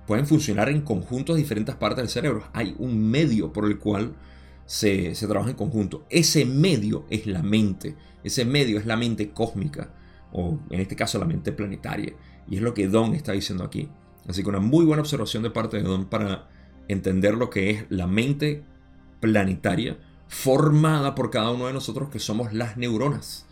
Speaker 1: pueden funcionar en conjuntos de diferentes partes del cerebro. Hay un medio por el cual se, trabaja en conjunto. Ese medio es la mente. Ese medio es la mente cósmica. O en este caso la mente planetaria. Y es lo que Don está diciendo aquí. Así que una muy buena observación de parte de Don para entender lo que es la mente planetaria formada por cada uno de nosotros que somos las neuronas.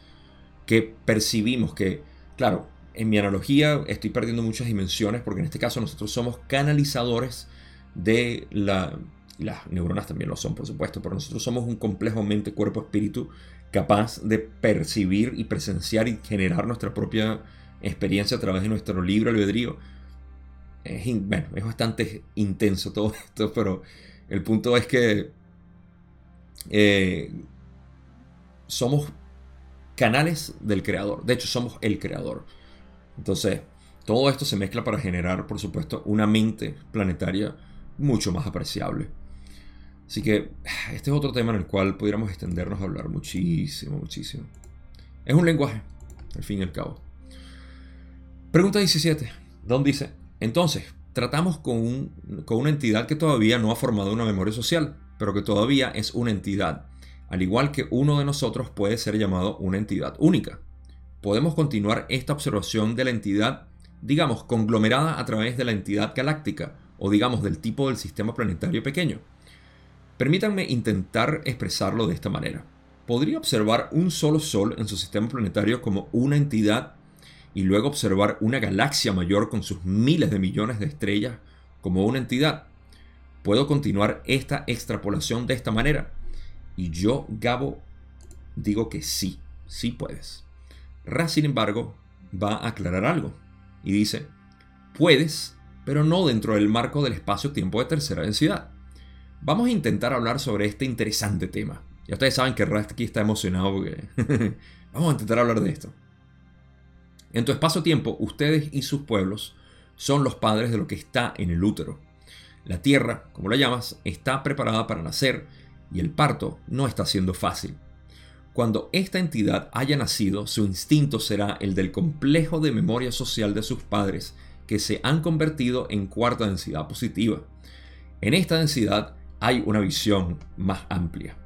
Speaker 1: Que percibimos que, claro, en mi analogía estoy perdiendo muchas dimensiones porque en este caso nosotros somos canalizadores de la, las neuronas también lo son, por supuesto, pero nosotros somos un complejo mente, cuerpo, espíritu capaz de percibir y presenciar y generar nuestra propia experiencia a través de nuestro libre albedrío. Bueno, es bastante intenso todo esto, pero el punto es que eh, somos canales del creador. De hecho, somos el creador. Entonces, todo esto se mezcla para generar, por supuesto, una mente planetaria mucho más apreciable. Así que este es otro tema en el cual pudiéramos extendernos a hablar muchísimo, muchísimo. Es un lenguaje, al fin y al cabo. Pregunta 17. Don dice, entonces, tratamos con, con una entidad que todavía no ha formado una memoria social, pero que todavía es una entidad, al igual que uno de nosotros puede ser llamado una entidad única. Podemos continuar esta observación de la entidad, digamos, conglomerada a través de la entidad galáctica, o digamos del tipo del sistema planetario pequeño. Permítanme intentar expresarlo de esta manera. Podría observar un solo Sol en su sistema planetario como una entidad y luego observar una galaxia mayor con sus miles de millones de estrellas como una entidad. Puedo continuar esta extrapolación de esta manera. Y yo, Gabo, digo que sí, sí puedes. Ra, sin embargo, va a aclarar algo y dice, puedes, pero no dentro del marco del espacio-tiempo de tercera densidad. Vamos a intentar hablar sobre este interesante tema. Ya ustedes saben que Rast aquí está emocionado porque vamos a intentar hablar de esto. En tu espacio-tiempo, ustedes y sus pueblos son los padres de lo que está en el útero. La tierra, como la llamas, está preparada para nacer y el parto no está siendo fácil. Cuando esta entidad haya nacido, su instinto será el del complejo de memoria social de sus padres que se han convertido en cuarta densidad positiva. En esta densidad hay una visión más amplia.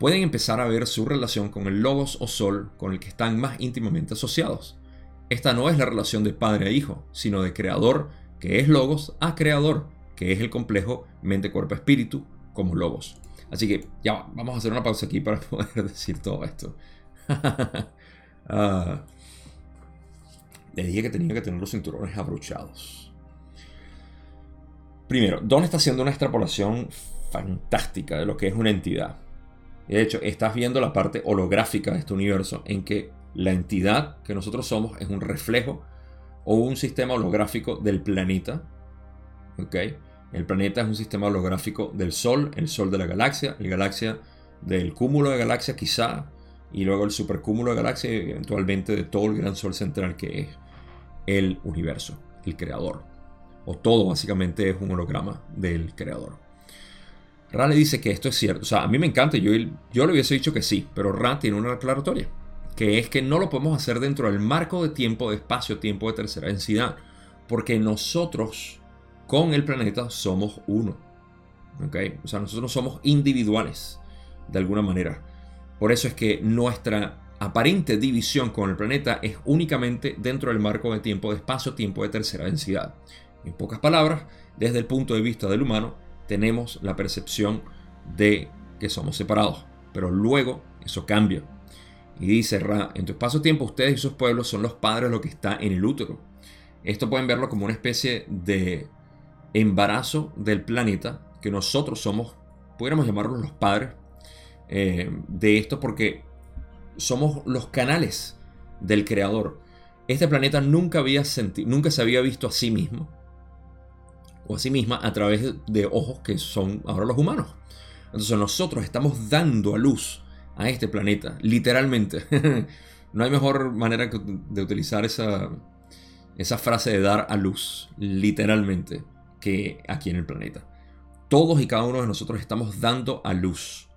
Speaker 1: Pueden empezar a ver su relación con el logos o sol con el que están más íntimamente asociados. Esta no es la relación de padre a hijo, sino de creador, que es logos, a creador, que es el complejo mente-cuerpo-espíritu, como logos. Así que ya vamos a hacer una pausa aquí para poder decir todo esto. Ah, le dije que tenía que tener los cinturones abrochados. Primero, Don está haciendo una extrapolación fantástica de lo que es una entidad. De hecho, estás viendo la parte holográfica de este universo en que la entidad que nosotros somos es un reflejo o un sistema holográfico del planeta. ¿Ok? El planeta es un sistema holográfico del Sol, el Sol de la galaxia, la galaxia del cúmulo de galaxias quizá, y luego el supercúmulo de galaxias y eventualmente de todo el gran Sol central que es el universo, el creador o todo básicamente es un holograma del creador. Ra le dice que esto es cierto. O sea, a mí me encanta, yo, yo le hubiese dicho que sí, pero Ra tiene una aclaratoria, que es que no lo podemos hacer dentro del marco de tiempo, de espacio-tiempo de tercera densidad, porque nosotros con el planeta somos uno. ¿okay? O sea, nosotros somos individuales de alguna manera. Por eso es que nuestra aparente división con el planeta es únicamente dentro del marco de tiempo de espacio-tiempo de tercera densidad. En pocas palabras, desde el punto de vista del humano, tenemos la percepción de que somos separados. Pero luego eso cambia. Y dice Ra, en tu espacio-tiempo ustedes y sus pueblos son los padres de lo que está en el útero. Esto pueden verlo como una especie de embarazo del planeta, que nosotros somos, pudiéramos llamarlos los padres eh, de esto, porque somos los canales del creador. Este planeta nunca, había nunca se había visto a sí mismo o a sí misma a través de ojos que son ahora los humanos. Entonces nosotros estamos dando a luz a este planeta, literalmente. no hay mejor manera de utilizar esa, esa frase de dar a luz, literalmente, que aquí en el planeta. Todos y cada uno de nosotros estamos dando a luz,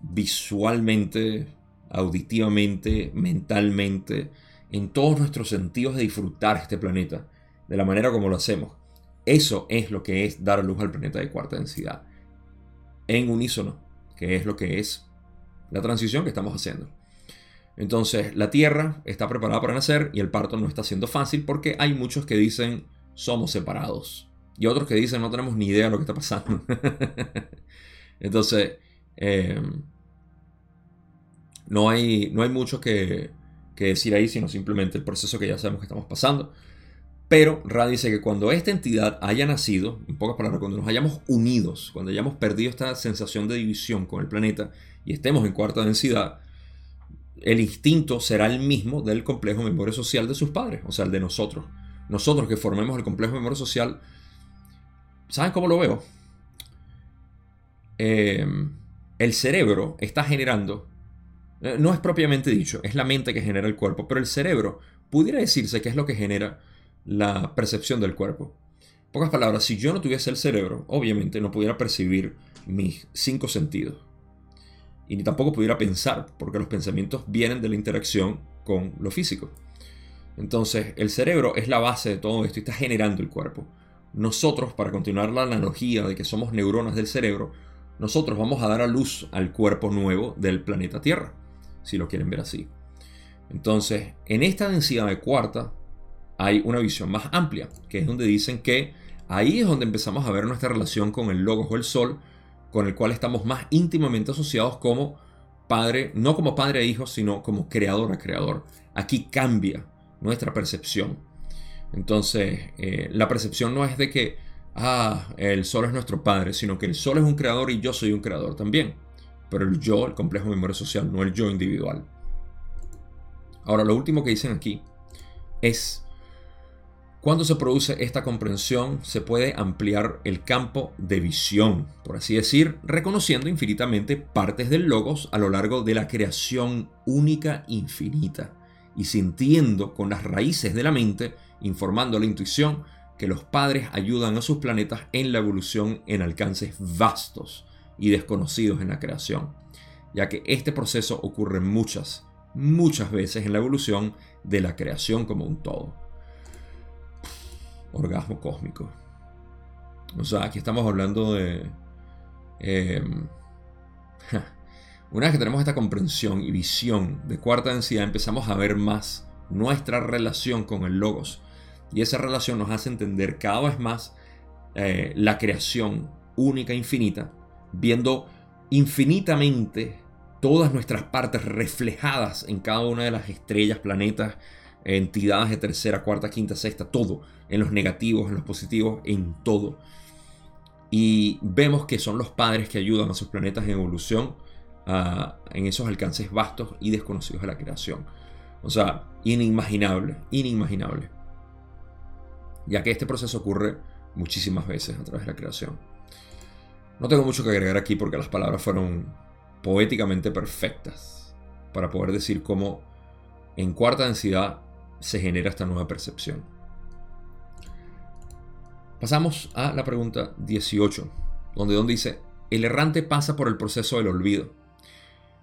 Speaker 1: visualmente, auditivamente, mentalmente, en todos nuestros sentidos de disfrutar este planeta, de la manera como lo hacemos. Eso es lo que es dar luz al planeta de cuarta densidad. En unísono, que es lo que es la transición que estamos haciendo. Entonces, la Tierra está preparada para nacer y el parto no está siendo fácil porque hay muchos que dicen somos separados y otros que dicen no tenemos ni idea de lo que está pasando. Entonces, em, no, hay, no hay mucho que, decir ahí, sino simplemente el proceso que ya sabemos que estamos pasando. Pero Ra dice que cuando esta entidad haya nacido, en pocas palabras, cuando nos hayamos unidos, cuando hayamos perdido esta sensación de división con el planeta y estemos en cuarta densidad, el instinto será el mismo del complejo memoria social de sus padres, o sea, el de nosotros. Nosotros que formemos el complejo memoria social, ¿saben cómo lo veo? Em, el cerebro está generando, eh, no es propiamente dicho, es la mente que genera el cuerpo, pero el cerebro pudiera decirse que es lo que genera la percepción del cuerpo. En pocas palabras, si yo no tuviese el cerebro, obviamente no pudiera percibir mis cinco sentidos. Y ni tampoco pudiera pensar, porque los pensamientos vienen de la interacción con lo físico. Entonces, el cerebro es la base de todo esto y está generando el cuerpo. Nosotros, para continuar la analogía de que somos neuronas del cerebro, nosotros vamos a dar a luz al cuerpo nuevo del planeta Tierra, si lo quieren ver así. Entonces, en esta densidad de cuarta, hay una visión más amplia, que es donde dicen que ahí es donde empezamos a ver nuestra relación con el logos o el sol, con el cual estamos más íntimamente asociados como padre, no como padre e hijo, sino como creador a creador. Aquí cambia nuestra percepción. Entonces, eh, la percepción no es de que, ah, el sol es nuestro padre, sino que el sol es un creador y yo soy un creador también. Pero el yo, el complejo de memoria social, no el yo individual. Ahora, lo último que dicen aquí es cuando se produce esta comprensión, se puede ampliar el campo de visión, por así decir, reconociendo infinitamente partes del logos a lo largo de la creación única infinita y sintiendo con las raíces de la mente, informando la intuición, que los padres ayudan a sus planetas en la evolución en alcances vastos y desconocidos en la creación, ya que este proceso ocurre muchas, muchas veces en la evolución de la creación como un todo orgasmo cósmico. O sea, aquí estamos hablando de... Em, una vez que tenemos esta comprensión y visión de cuarta densidad, empezamos a ver más nuestra relación con el logos. Y esa relación nos hace entender cada vez más eh, la creación única, infinita, viendo infinitamente todas nuestras partes reflejadas en cada una de las estrellas, planetas, entidades de tercera, cuarta, quinta, sexta, todo, en los negativos, en los positivos, en todo. Y vemos que son los padres que ayudan a sus planetas en evolución en esos alcances vastos y desconocidos de la creación. O sea, inimaginable, inimaginable. Ya que este proceso ocurre muchísimas veces a través de la creación. No tengo mucho que agregar aquí porque las palabras fueron poéticamente perfectas para poder decir cómo en cuarta densidad se genera esta nueva percepción. Pasamos a la pregunta 18, donde Don dice, el errante pasa por el proceso del olvido.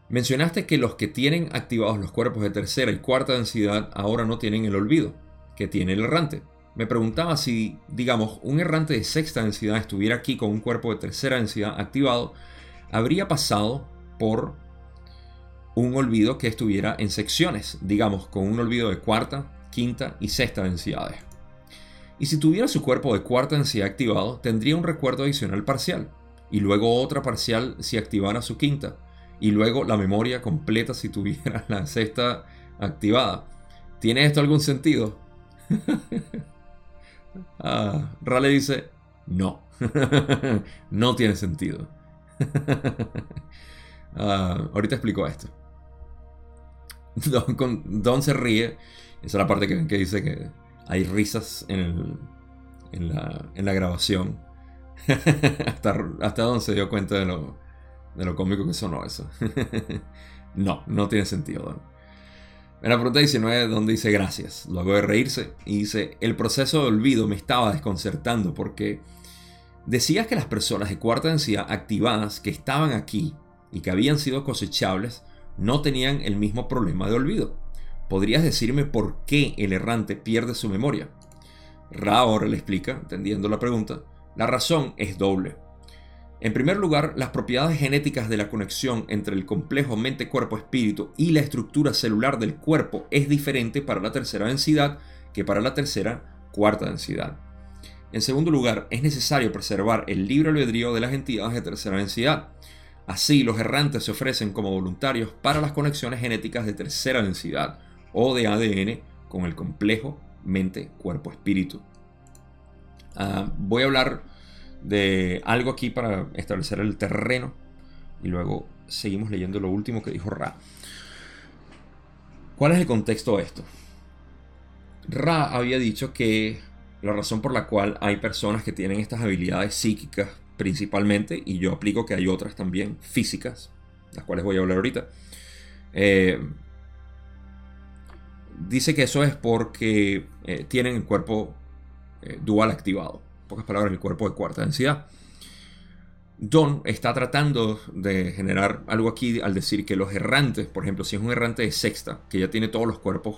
Speaker 1: Mencionaste que los que tienen activados los cuerpos de tercera y cuarta densidad ahora no tienen el olvido, que tiene el errante. Me preguntaba si, digamos, un errante de sexta densidad estuviera aquí con un cuerpo de tercera densidad activado, habría pasado por un olvido que estuviera en secciones, digamos, con un olvido de cuarta, quinta y sexta densidades. Y si tuviera su cuerpo de cuarta densidad activado, tendría un recuerdo adicional parcial, y luego otra parcial si activara su quinta, y luego la memoria completa si tuviera la sexta activada. ¿Tiene esto algún sentido? Ah, Raleigh dice, no, no tiene sentido. Ah, ahorita explico esto. Don, se ríe. Esa es la parte que, dice que hay risas en, la, grabación. hasta, hasta Don se dio cuenta de lo, de lo cómico que sonó eso. no, no tiene sentido, Don. En la pregunta 19, donde dice gracias, luego de reírse, y dice, el proceso de olvido me estaba desconcertando porque decías que las personas de cuarta densidad activadas que estaban aquí y que habían sido cosechables no tenían el mismo problema de olvido. ¿Podrías decirme por qué el errante pierde su memoria? Ra ahora le explica, entendiendo la pregunta, la razón es doble. En primer lugar, las propiedades genéticas de la conexión entre el complejo mente-cuerpo-espíritu y la estructura celular del cuerpo es diferente para la tercera densidad que para la tercera cuarta densidad. En segundo lugar, es necesario preservar el libre albedrío de las entidades de tercera densidad. Así, los errantes se ofrecen como voluntarios para las conexiones genéticas de tercera densidad o de ADN con el complejo mente-cuerpo-espíritu. Ah, voy a hablar de algo aquí para establecer el terreno y luego seguimos leyendo lo último que dijo Ra. ¿Cuál es el contexto de esto? Ra había dicho que la razón por la cual hay personas que tienen estas habilidades psíquicas principalmente, y yo aplico que hay otras también físicas, las cuales voy a hablar ahorita, eh, dice que eso es porque eh, tienen el cuerpo eh, dual activado pocas palabras, el cuerpo de cuarta densidad. Don está tratando de generar algo aquí al decir que los errantes, por ejemplo, si es un errante de sexta, que ya tiene todos los cuerpos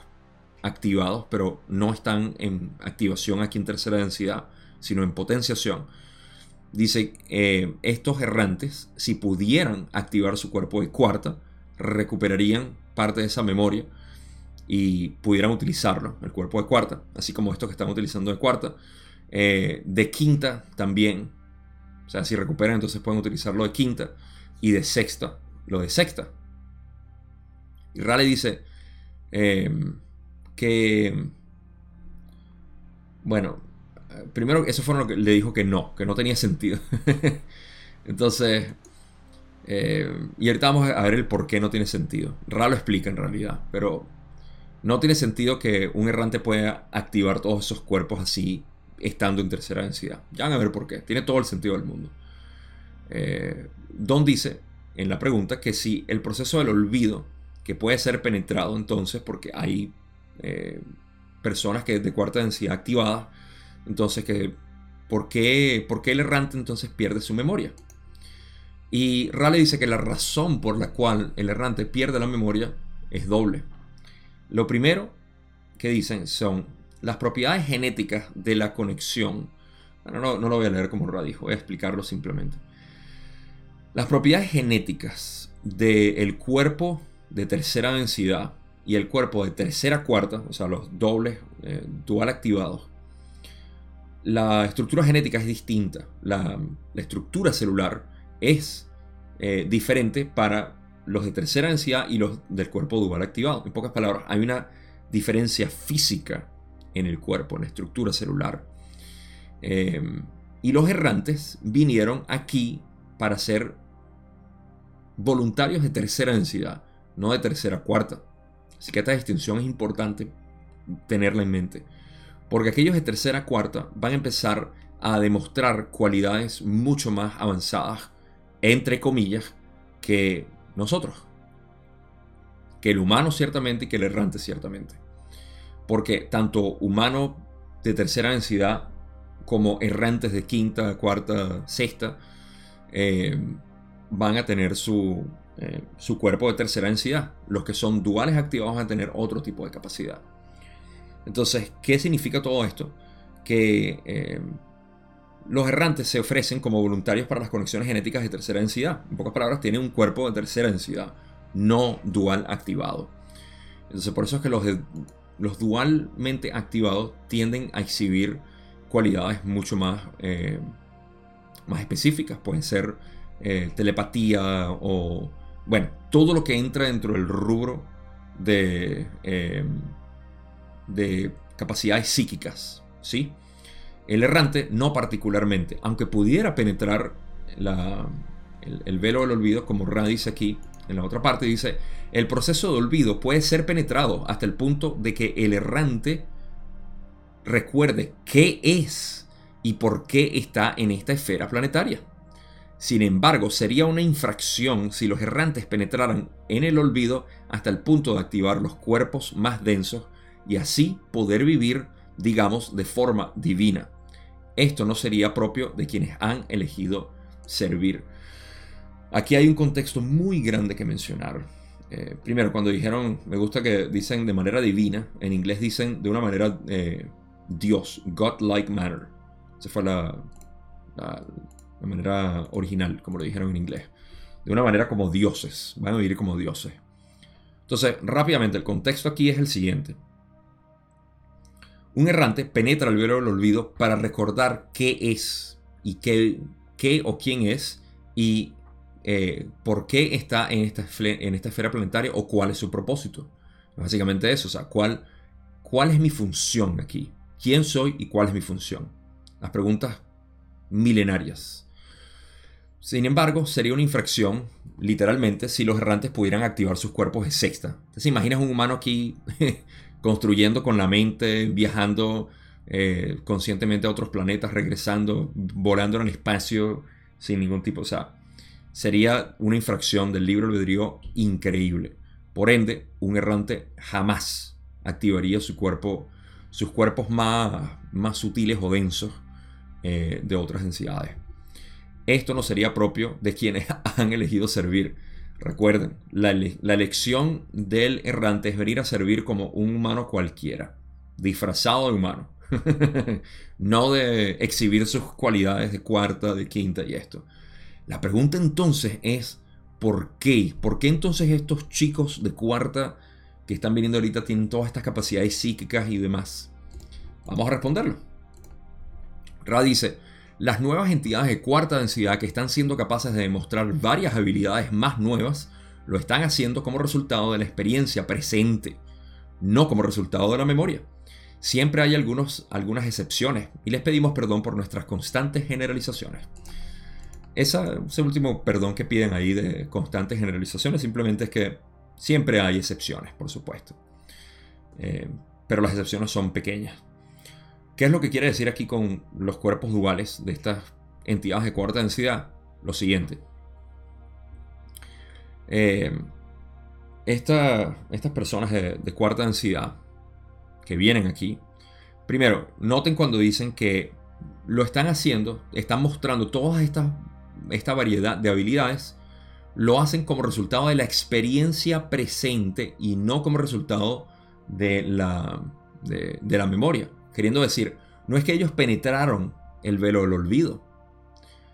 Speaker 1: activados, pero no están en activación aquí en tercera densidad, sino en potenciación, dice, eh, estos errantes, si pudieran activar su cuerpo de cuarta, recuperarían parte de esa memoria y pudieran utilizarlo, el cuerpo de cuarta, así como estos que están utilizando de cuarta, eh, de quinta también. O sea, si recuperan, entonces pueden utilizarlo de quinta. Y de sexta, lo de sexta. Y Raleigh dice em, que, bueno, primero eso fue lo que le dijo que no, que no tenía sentido. entonces, em, y ahorita vamos a ver el por qué no tiene sentido. Ra lo explica en realidad, pero no tiene sentido que un errante pueda activar todos esos cuerpos así estando en tercera densidad. Ya van a ver por qué. Tiene todo el sentido del mundo. Eh, Don dice en la pregunta que si el proceso del olvido, que puede ser penetrado entonces, porque hay eh, personas que de cuarta densidad activada, entonces que ¿por qué, ¿por qué el errante entonces pierde su memoria? Y Raleigh dice que la razón por la cual el errante pierde la memoria es doble. Lo primero que dicen son las propiedades genéticas de la conexión. No, no lo voy a leer como Ra dijo, voy a explicarlo simplemente. Las propiedades genéticas del cuerpo de tercera densidad y el cuerpo de tercera cuarta, o sea, los dobles eh, dual activados, la estructura genética es distinta. La, estructura celular es eh, diferente para los de tercera densidad y los del cuerpo dual activado. En pocas palabras, hay una diferencia física en el cuerpo, en la estructura celular. Em, y los errantes vinieron aquí para ser voluntarios de tercera densidad, no de tercera cuarta. Así que esta distinción es importante tenerla en mente. Porque aquellos de tercera cuarta van a empezar a demostrar cualidades mucho más avanzadas, entre comillas, que nosotros. Que el humano ciertamente y que el errante ciertamente porque tanto humanos de tercera densidad como errantes de quinta, cuarta, sexta eh, van a tener su, eh, su cuerpo de tercera densidad. Los que son duales activados van a tener otro tipo de capacidad. Entonces, ¿qué significa todo esto? que eh, los errantes se ofrecen como voluntarios para las conexiones genéticas de tercera densidad. En pocas palabras, tienen un cuerpo de tercera densidad, no dual activado. Entonces, por eso es que los, los dualmente activados tienden a exhibir cualidades mucho más, eh, más específicas. Pueden ser eh, telepatía o, bueno, todo lo que entra dentro del rubro de, eh, de capacidades psíquicas, ¿sí? El errante no particularmente, aunque pudiera penetrar el, velo del olvido, como Ra dice aquí en la otra parte, dice, el proceso de olvido puede ser penetrado hasta el punto de que el errante recuerde qué es y por qué está en esta esfera planetaria. Sin embargo, sería una infracción si los errantes penetraran en el olvido hasta el punto de activar los cuerpos más densos y así poder vivir, digamos, de forma divina. Esto no sería propio de quienes han elegido servir. Aquí hay un contexto muy grande que mencionar. Eh, primero, cuando dijeron, me gusta que dicen de manera divina, en inglés dicen de una manera eh, Dios, God-like manner. Esa fue la, de manera original, como lo dijeron en inglés. De una manera como dioses, van a vivir como dioses. Entonces, rápidamente, el contexto aquí es el siguiente. Un errante penetra el velo del olvido para recordar qué es y qué, qué o quién es y eh, por qué está en esta, en esta esfera planetaria o cuál es su propósito. Básicamente eso, o sea, cuál, cuál es mi función aquí, quién soy y cuál es mi función. Las preguntas milenarias. Sin embargo, sería una infracción, literalmente, si los errantes pudieran activar sus cuerpos de sexta. Entonces, imaginas un humano aquí construyendo con la mente, viajando eh, conscientemente a otros planetas, regresando, volando en el espacio sin ningún tipo. O sea, sería una infracción del libro albedrío increíble. Por ende, un errante jamás activaría su cuerpo, sus cuerpos más, más sutiles o densos eh, de otras densidades. Esto no sería propio de quienes han elegido servir. Recuerden, la, elección del errante es venir a servir como un humano cualquiera, disfrazado de humano. no de exhibir sus cualidades de cuarta, de quinta y esto. La pregunta entonces es, ¿por qué? ¿Por qué entonces estos chicos de cuarta que están viniendo ahorita tienen todas estas capacidades psíquicas y demás? Vamos a responderlo. Ra dice, las nuevas entidades de cuarta densidad que están siendo capaces de demostrar varias habilidades más nuevas lo están haciendo como resultado de la experiencia presente, no como resultado de la memoria. Siempre hay algunos, algunas excepciones y les pedimos perdón por nuestras constantes generalizaciones. Ese último perdón que piden ahí de constantes generalizaciones simplemente es que siempre hay excepciones, por supuesto. Eh, pero las excepciones son pequeñas. ¿Qué es lo que quiere decir aquí con los cuerpos duales de estas entidades de cuarta densidad? Lo siguiente. Eh, estas personas de, cuarta densidad que vienen aquí, primero, noten cuando dicen que lo están haciendo, están mostrando toda esta, esta variedad de habilidades, lo hacen como resultado de la experiencia presente y no como resultado de la, de la memoria. Queriendo decir, no es que ellos penetraron el velo del olvido,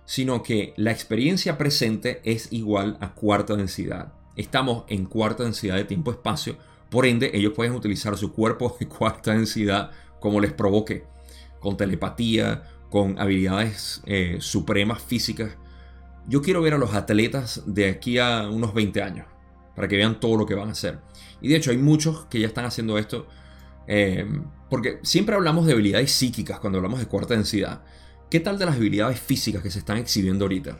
Speaker 1: sino que la experiencia presente es igual a cuarta densidad. Estamos en cuarta densidad de tiempo-espacio, por ende ellos pueden utilizar su cuerpo de cuarta densidad como les provoque, con telepatía, con habilidades eh, supremas físicas. Yo quiero ver a los atletas de aquí a unos 20 años, para que vean todo lo que van a hacer. Y de hecho hay muchos que ya están haciendo esto Em, porque siempre hablamos de habilidades psíquicas cuando hablamos de cuarta densidad. ¿Qué tal de las habilidades físicas que se están exhibiendo ahorita?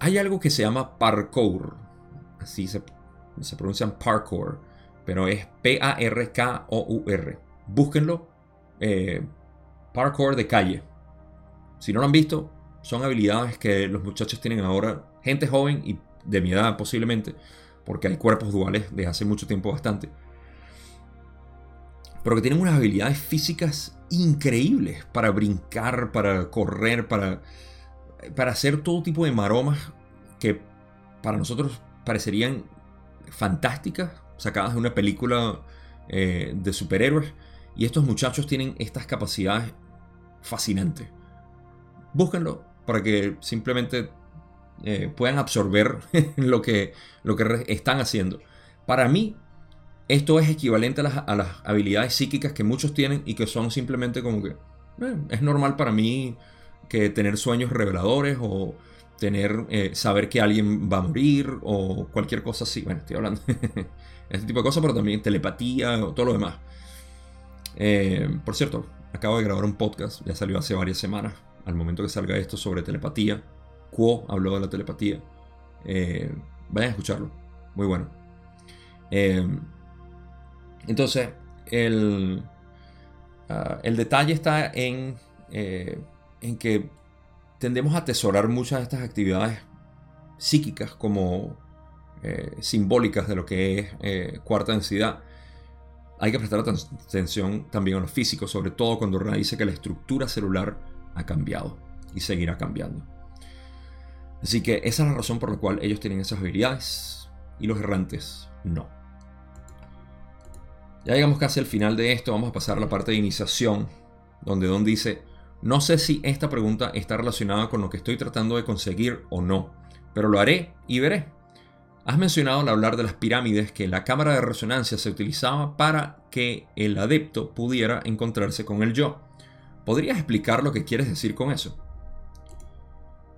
Speaker 1: Hay algo que se llama parkour. Así se, se pronuncian parkour. Pero es P-A-R-K-O-U-R. Búsquenlo. Eh, parkour de calle. Si no lo han visto, son habilidades que los muchachos tienen ahora. Gente joven y de mi edad posiblemente. Porque hay cuerpos duales desde hace mucho tiempo bastante pero que tienen unas habilidades físicas increíbles para brincar, para correr, para, para hacer todo tipo de maromas que para nosotros parecerían fantásticas, sacadas de una película eh, de superhéroes. Y estos muchachos tienen estas capacidades fascinante. Búsquenlo para que simplemente eh, puedan absorber lo que, lo que están haciendo. Para mí, esto es equivalente a las, habilidades psíquicas que muchos tienen y que son simplemente como que eh, es normal para mí que tener sueños reveladores o tener eh, saber que alguien va a morir o cualquier cosa así. Bueno, estoy hablando de este tipo de cosas, pero también telepatía o todo lo demás. por cierto, acabo de grabar un podcast, ya salió hace varias semanas, al momento que salga esto sobre telepatía. Quo habló de la telepatía. Eh, vayan a escucharlo. Muy bueno. Eh, entonces, el, ah, el, detalle está en, eh, en que tendemos a atesorar muchas de estas actividades psíquicas como simbólicas de lo que es cuarta densidad. Hay que prestar atención también a lo físico, sobre todo cuando dice que la estructura celular ha cambiado y seguirá cambiando. Así que esa es la razón por la cual ellos tienen esas habilidades y los errantes no. Ya llegamos casi al final de esto, vamos a pasar a la parte de iniciación, donde Don dice, no sé si esta pregunta está relacionada con lo que estoy tratando de conseguir o no, pero lo haré y veré. Has mencionado al hablar de las pirámides que la cámara de resonancia se utilizaba para que el adepto pudiera encontrarse con el yo. ¿Podrías explicar lo que quieres decir con eso?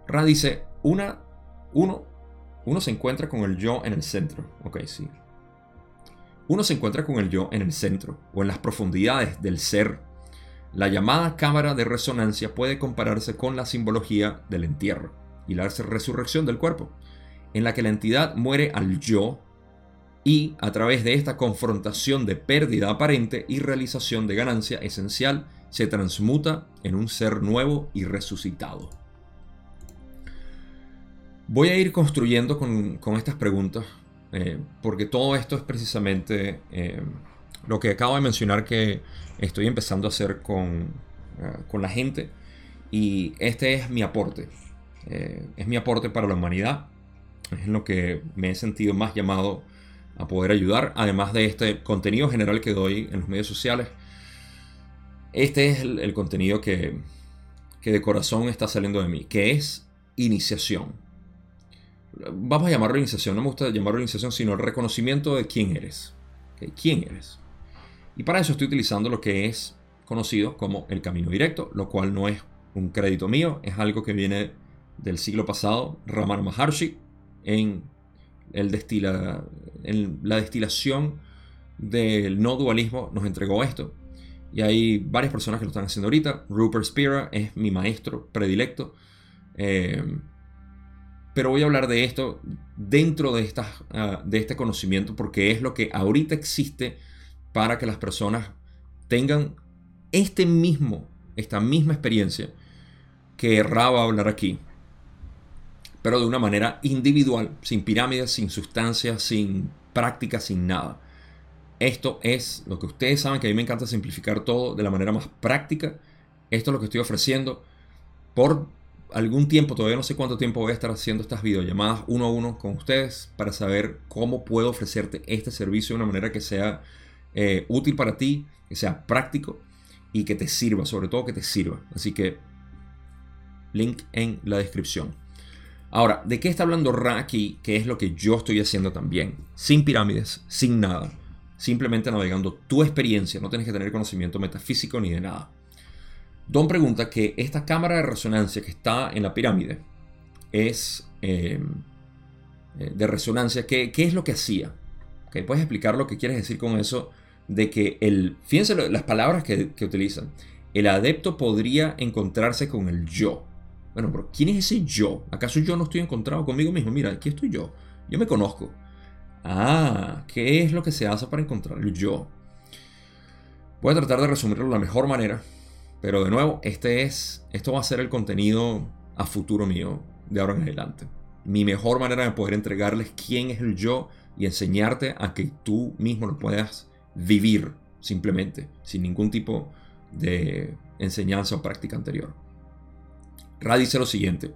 Speaker 1: Ra dice, una, uno, uno se encuentra con el yo en el centro. Ok, sí. Uno se encuentra con el yo en el centro o en las profundidades del ser. La llamada cámara de resonancia puede compararse con la simbología del entierro y la resurrección del cuerpo, en la que la entidad muere al yo y a través de esta confrontación de pérdida aparente y realización de ganancia esencial se transmuta en un ser nuevo y resucitado. Voy a ir construyendo con, estas preguntas, eh, porque todo esto es precisamente eh, lo que acabo de mencionar que estoy empezando a hacer con, eh, con la gente. Y este es mi aporte. es mi aporte para la humanidad. Es en lo que me he sentido más llamado a poder ayudar. Además de este contenido general que doy en los medios sociales. Este es el, contenido que, que de corazón está saliendo de mí. Que es iniciación vamos a llamarlo iniciación, no me gusta llamarlo iniciación, sino el reconocimiento de quién eres. ¿Quién eres? Y para eso estoy utilizando lo que es conocido como el camino directo, lo cual no es un crédito mío, es algo que viene del siglo pasado, Ramana Maharshi, en la destilación del no dualismo nos entregó esto. Y hay varias personas que lo están haciendo ahorita. Rupert Spira es mi maestro predilecto. Eh, pero voy a hablar de esto dentro de, ah, de este conocimiento porque es lo que ahorita existe para que las personas tengan este mismo, esta misma experiencia que Ra va a hablar aquí, pero de una manera individual, sin pirámides, sin sustancias, sin práctica, sin nada. Esto es lo que ustedes saben que a mí me encanta simplificar todo de la manera más práctica. Esto es lo que estoy ofreciendo por algún tiempo, todavía no sé cuánto tiempo voy a estar haciendo estas videollamadas uno a uno con ustedes para saber cómo puedo ofrecerte este servicio de una manera que sea eh, útil para ti, que sea práctico y que te sirva, sobre todo que te sirva. Así que link en la descripción. Ahora, ¿de qué está hablando Ra aquí? Que es lo que yo estoy haciendo también. Sin pirámides, sin nada. Simplemente navegando tu experiencia. No tienes que tener conocimiento metafísico ni de nada. Don pregunta que esta cámara de resonancia que está en la pirámide es em, eh, de resonancia. ¿Qué, es lo que hacía? ¿Puedes explicar lo que quieres decir con eso? De que el. Fíjense las palabras que, utilizan. El adepto podría encontrarse con el yo. Bueno, pero ¿quién es ese yo? ¿Acaso yo no estoy encontrado conmigo mismo? Mira, aquí estoy yo. Yo me conozco. Ah, ¿qué es lo que se hace para encontrar el yo? Voy a tratar de resumirlo de la mejor manera pero de nuevo, este es, esto va a ser el contenido a futuro mío de ahora en adelante. Mi mejor manera de poder entregarles quién es el yo y enseñarte a que tú mismo lo puedas vivir simplemente, sin ningún tipo de enseñanza o práctica anterior. Ra dice lo siguiente,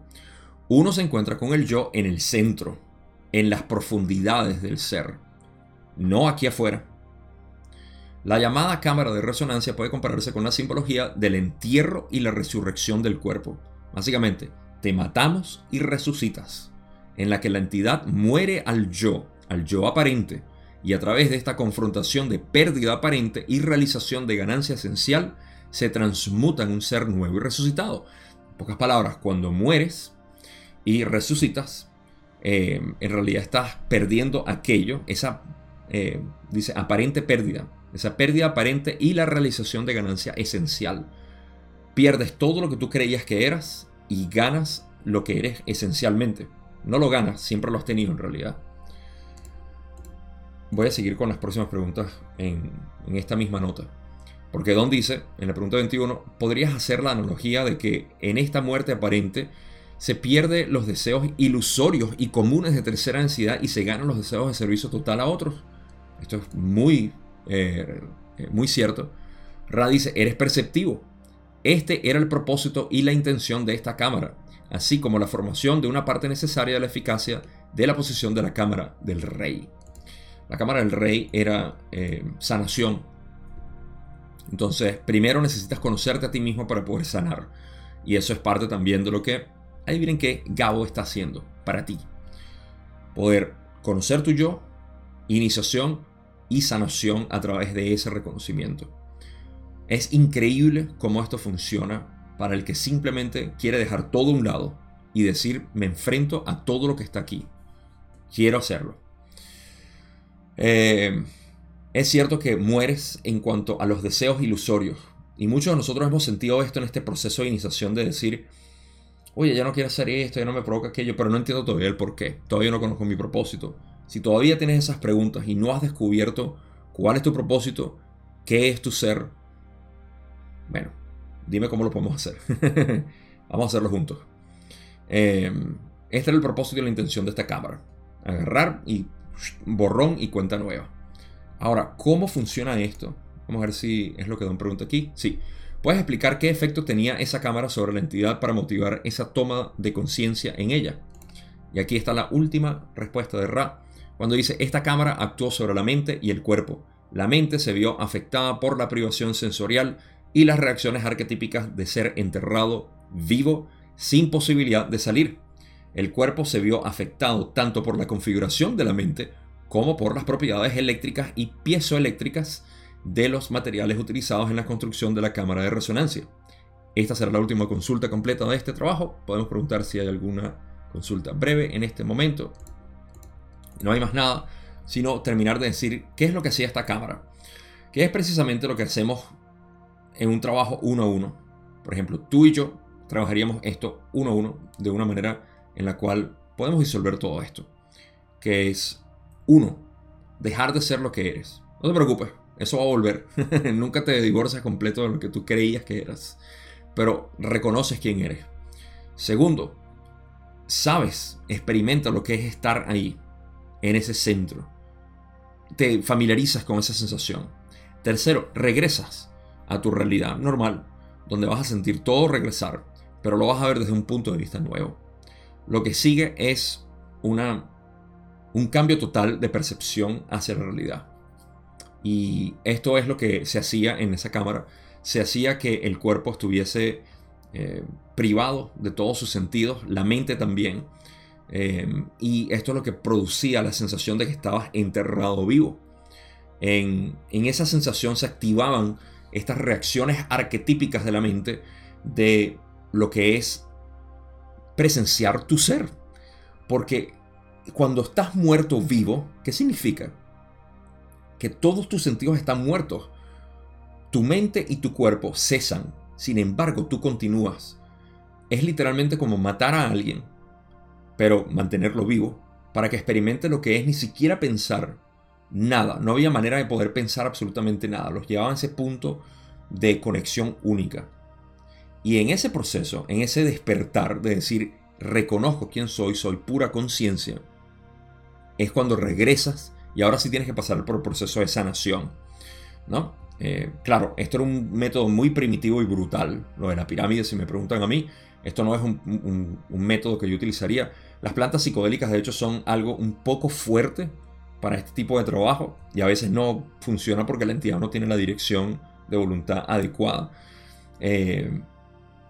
Speaker 1: uno se encuentra con el yo en el centro, en las profundidades del ser, no aquí afuera. La llamada cámara de resonancia puede compararse con la simbología del entierro y la resurrección del cuerpo. Básicamente, te matamos y resucitas, en la que la entidad muere al yo, al yo aparente, y a través de esta confrontación de pérdida aparente y realización de ganancia esencial, se transmuta en un ser nuevo y resucitado. En pocas palabras, cuando mueres y resucitas, eh, en realidad estás perdiendo aquello, esa, eh, dice, aparente pérdida, esa pérdida aparente y la realización de ganancia esencial. Pierdes todo lo que tú creías que eras y ganas lo que eres esencialmente. No lo ganas, siempre lo has tenido en realidad. Voy a seguir con las próximas preguntas en, esta misma nota. Porque Don dice, en la pregunta 21, podrías hacer la analogía de que en esta muerte aparente se pierde los deseos ilusorios y comunes de tercera densidad y se ganan los deseos de servicio total a otros. Esto es muy, eh, muy cierto. Ra dice, eres perceptivo. Este era el propósito y la intención de esta cámara, así como la formación de una parte necesaria de la eficacia de la posición de la cámara del rey. La cámara del rey era eh, sanación. Entonces, primero necesitas conocerte a ti mismo para poder sanar. Y eso es parte también de lo que, adivinen qué, Gabo está haciendo para ti. Poder conocer tu yo, iniciación y sanación a través de ese reconocimiento. Es increíble cómo esto funciona para el que simplemente quiere dejar todo a un lado y decir, me enfrento a todo lo que está aquí. Quiero hacerlo. Eh, es cierto que mueres en cuanto a los deseos ilusorios. Y muchos de nosotros hemos sentido esto en este proceso de iniciación de decir, oye, ya no quiero hacer esto, ya no me provoca aquello, pero no entiendo todavía el por qué. Todavía no conozco mi propósito. Si todavía tienes esas preguntas y no has descubierto cuál es tu propósito, qué es tu ser, bueno, dime cómo lo podemos hacer. Vamos a hacerlo juntos. Eh, este era el propósito y la intención de esta cámara. Agarrar y borrón y cuenta nueva. Ahora, ¿cómo funciona esto? Vamos a ver si es lo que Don pregunta aquí. Sí. ¿Puedes explicar qué efecto tenía esa cámara sobre la entidad para motivar esa toma de conciencia en ella? Y aquí está la última respuesta de Ra, cuando dice, esta cámara actuó sobre la mente y el cuerpo. La mente se vio afectada por la privación sensorial y las reacciones arquetípicas de ser enterrado vivo sin posibilidad de salir el cuerpo se vio afectado tanto por la configuración de la mente como por las propiedades eléctricas y piezoeléctricas de los materiales utilizados en la construcción de la cámara de resonancia. Esta será la última consulta completa de este trabajo. Podemos preguntar si hay alguna consulta breve en este momento. No hay más nada, sino terminar de decir qué es lo que hacía esta cámara. Que es precisamente lo que hacemos en un trabajo uno a uno. Por ejemplo, tú y yo trabajaríamos esto uno a uno de una manera en la cual podemos disolver todo esto. Que es, uno, dejar de ser lo que eres. No te preocupes, eso va a volver. Nunca te divorcias completo de lo que tú creías que eras. Pero reconoces quién eres. Segundo, sabes, experimenta lo que es estar ahí, en ese centro. Te familiarizas con esa sensación. Tercero, regresas a tu realidad normal, donde vas a sentir todo regresar, pero lo vas a ver desde un punto de vista nuevo. Lo que sigue es una, un cambio total de percepción hacia la realidad. Y esto es lo que se hacía en esa cámara. Se hacía que el cuerpo estuviese eh, privado de todos sus sentidos, la mente también. Eh, y esto es lo que producía la sensación de que estabas enterrado vivo. En, en, esa sensación se activaban estas reacciones arquetípicas de la mente de lo que es presenciar tu ser. Porque cuando estás muerto vivo, ¿qué significa? Que todos tus sentidos están muertos. Tu mente y tu cuerpo cesan. Sin embargo, tú continúas. Es literalmente como matar a alguien, pero mantenerlo vivo, para que experimente lo que es ni siquiera pensar nada. No había manera de poder pensar absolutamente nada. Los llevaba a ese punto de conexión única. Y en ese proceso, en ese despertar de decir, reconozco quién soy, soy pura conciencia, es cuando regresas y ahora sí tienes que pasar por el proceso de sanación. ¿no? Eh, claro, esto era un método muy primitivo y brutal, lo de la pirámide, si me preguntan a mí, esto no es un, método que yo utilizaría. Las plantas psicodélicas de hecho son algo un poco fuerte para este tipo de trabajo y a veces no funciona porque la entidad no tiene la dirección de voluntad adecuada. Eh,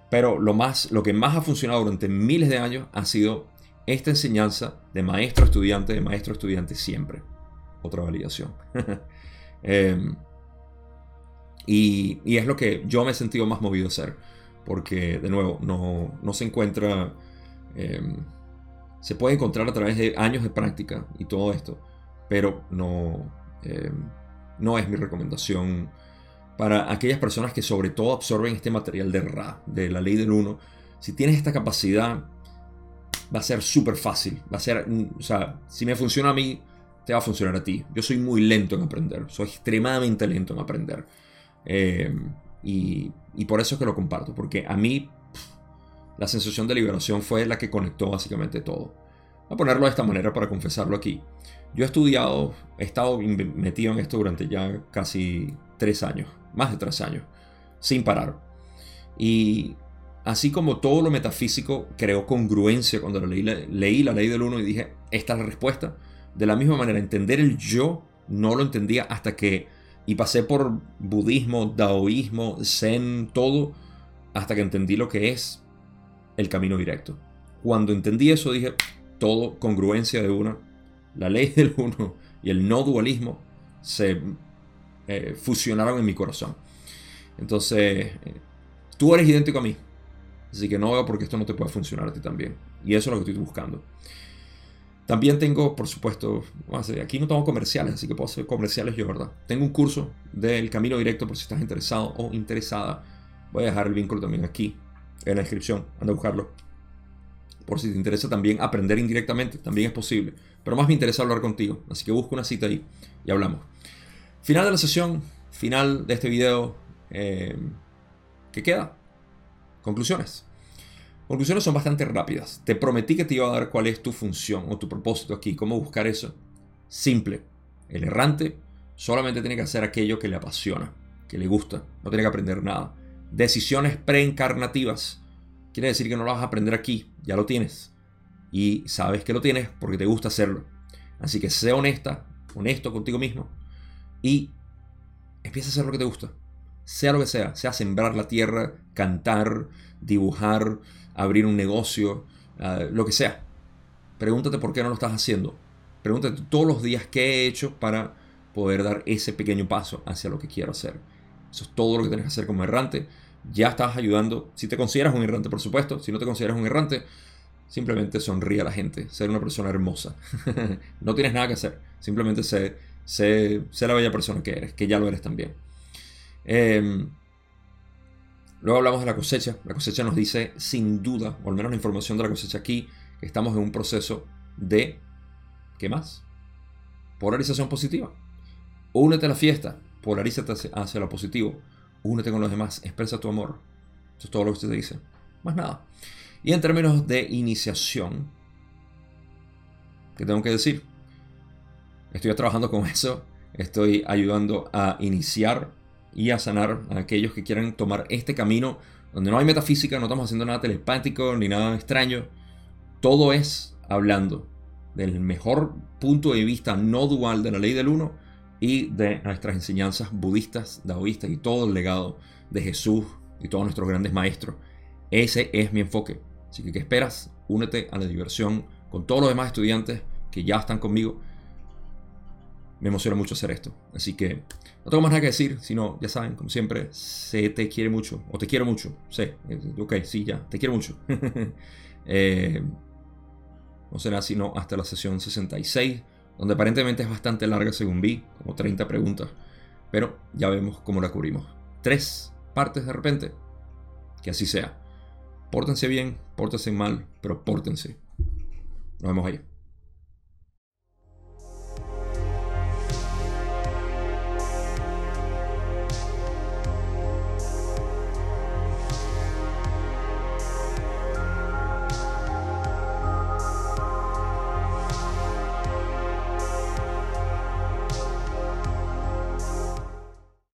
Speaker 1: pero lo, más, lo que más ha funcionado durante miles de años ha sido esta enseñanza de maestro estudiante, de maestro estudiante siempre. Otra validación. Em, y, es lo que yo me he sentido más movido a hacer. Porque, de nuevo, no, se encuentra... Em, se puede encontrar a través de años de práctica y todo esto. Pero no, em, no es mi recomendación para aquellas personas que sobre todo absorben este material de Ra, de la ley del uno. Si tienes esta capacidad, va a ser súper fácil. Va a ser, o sea, si me funciona a mí, te va a funcionar a ti. Yo soy muy lento en aprender, soy extremadamente lento en aprender. Eh, y, por eso es que lo comparto, porque a mí la sensación de liberación fue la que conectó básicamente todo. Voy a ponerlo de esta manera para confesarlo aquí. Yo he estudiado, he estado metido en esto durante ya casi tres años, más de tres años, sin parar. Y así como todo lo metafísico creó congruencia cuando leí, leí la ley del uno y dije, esta es la respuesta. De la misma manera, entender el yo no lo entendía hasta que, y pasé por budismo, daoísmo, zen, todo, hasta que entendí lo que es el camino directo. Cuando entendí eso dije, todo congruencia de una, la ley del uno y el no dualismo se eh, fusionaron en mi corazón. Entonces, eh, tú eres idéntico a mí. Así que no veo por qué esto no te puede funcionar a ti también. Y eso es lo que estoy buscando. También tengo, por supuesto, aquí no tengo comerciales, así que puedo hacer comerciales yo, ¿verdad? Tengo un curso del camino directo por si estás interesado o interesada. Voy a dejar el vínculo también aquí en la descripción. Anda a buscarlo. Por si te interesa también aprender indirectamente, también es posible. Pero más me interesa hablar contigo. Así que busco una cita ahí y hablamos. Final de la sesión, final de este video. Eh, ¿Qué queda? Conclusiones. Conclusiones son bastante rápidas. Te prometí que te iba a dar cuál es tu función o tu propósito aquí, cómo buscar eso. Simple. El errante solamente tiene que hacer aquello que le apasiona, que le gusta. No tiene que aprender nada. Decisiones preencarnativas. Quiere decir que no lo vas a aprender aquí, ya lo tienes. Y sabes que lo tienes porque te gusta hacerlo. Así que sé honesta, honesto contigo mismo y empieza a hacer lo que te gusta sea lo que sea, sea sembrar la tierra, cantar, dibujar, abrir un negocio, ah, lo que sea. Pregúntate por qué no lo estás haciendo. Pregúntate todos los días qué he hecho para poder dar ese pequeño paso hacia lo que quiero hacer. Eso es todo lo que tienes que hacer como errante. Ya estás ayudando. Si te consideras un errante, por supuesto. Si no te consideras un errante, simplemente sonríe a la gente. Ser una persona hermosa. no tienes nada que hacer. Simplemente sé, sé, sé la bella persona que eres, que ya lo eres también. Em, luego hablamos de la cosecha. La cosecha nos dice, sin duda, o al menos la información de la cosecha aquí, que estamos en un proceso de, ¿qué más? Polarización positiva. Únete a la fiesta, polarízate hacia lo positivo, únete con los demás, expresa tu amor. Eso es todo lo que usted dice. Más nada. Y en términos de iniciación, ¿qué tengo que decir? Estoy trabajando con eso, estoy ayudando a iniciar y a sanar a aquellos que quieran tomar este camino donde no hay metafísica, no estamos haciendo nada telepático ni nada extraño. Todo es hablando del mejor punto de vista no dual de la ley del uno y de nuestras enseñanzas budistas, daoístas y todo el legado de Jesús y todos nuestros grandes maestros. Ese es mi enfoque. Así que, ¿qué esperas? Únete a la diversión con todos los demás estudiantes que ya están conmigo me emociona mucho hacer esto. Así que no tengo más nada que decir, sino, ya saben, como siempre, se te quiere mucho, o te quiero mucho, sé, eh, ok, sí, ya, te quiero mucho. eh, no será sino hasta la sesión 66, donde aparentemente es bastante larga según vi, como 30 preguntas, pero ya vemos cómo la cubrimos. Tres partes de repente, que así sea. Pórtense bien, pórtense mal, pero pórtense. Nos vemos ahí.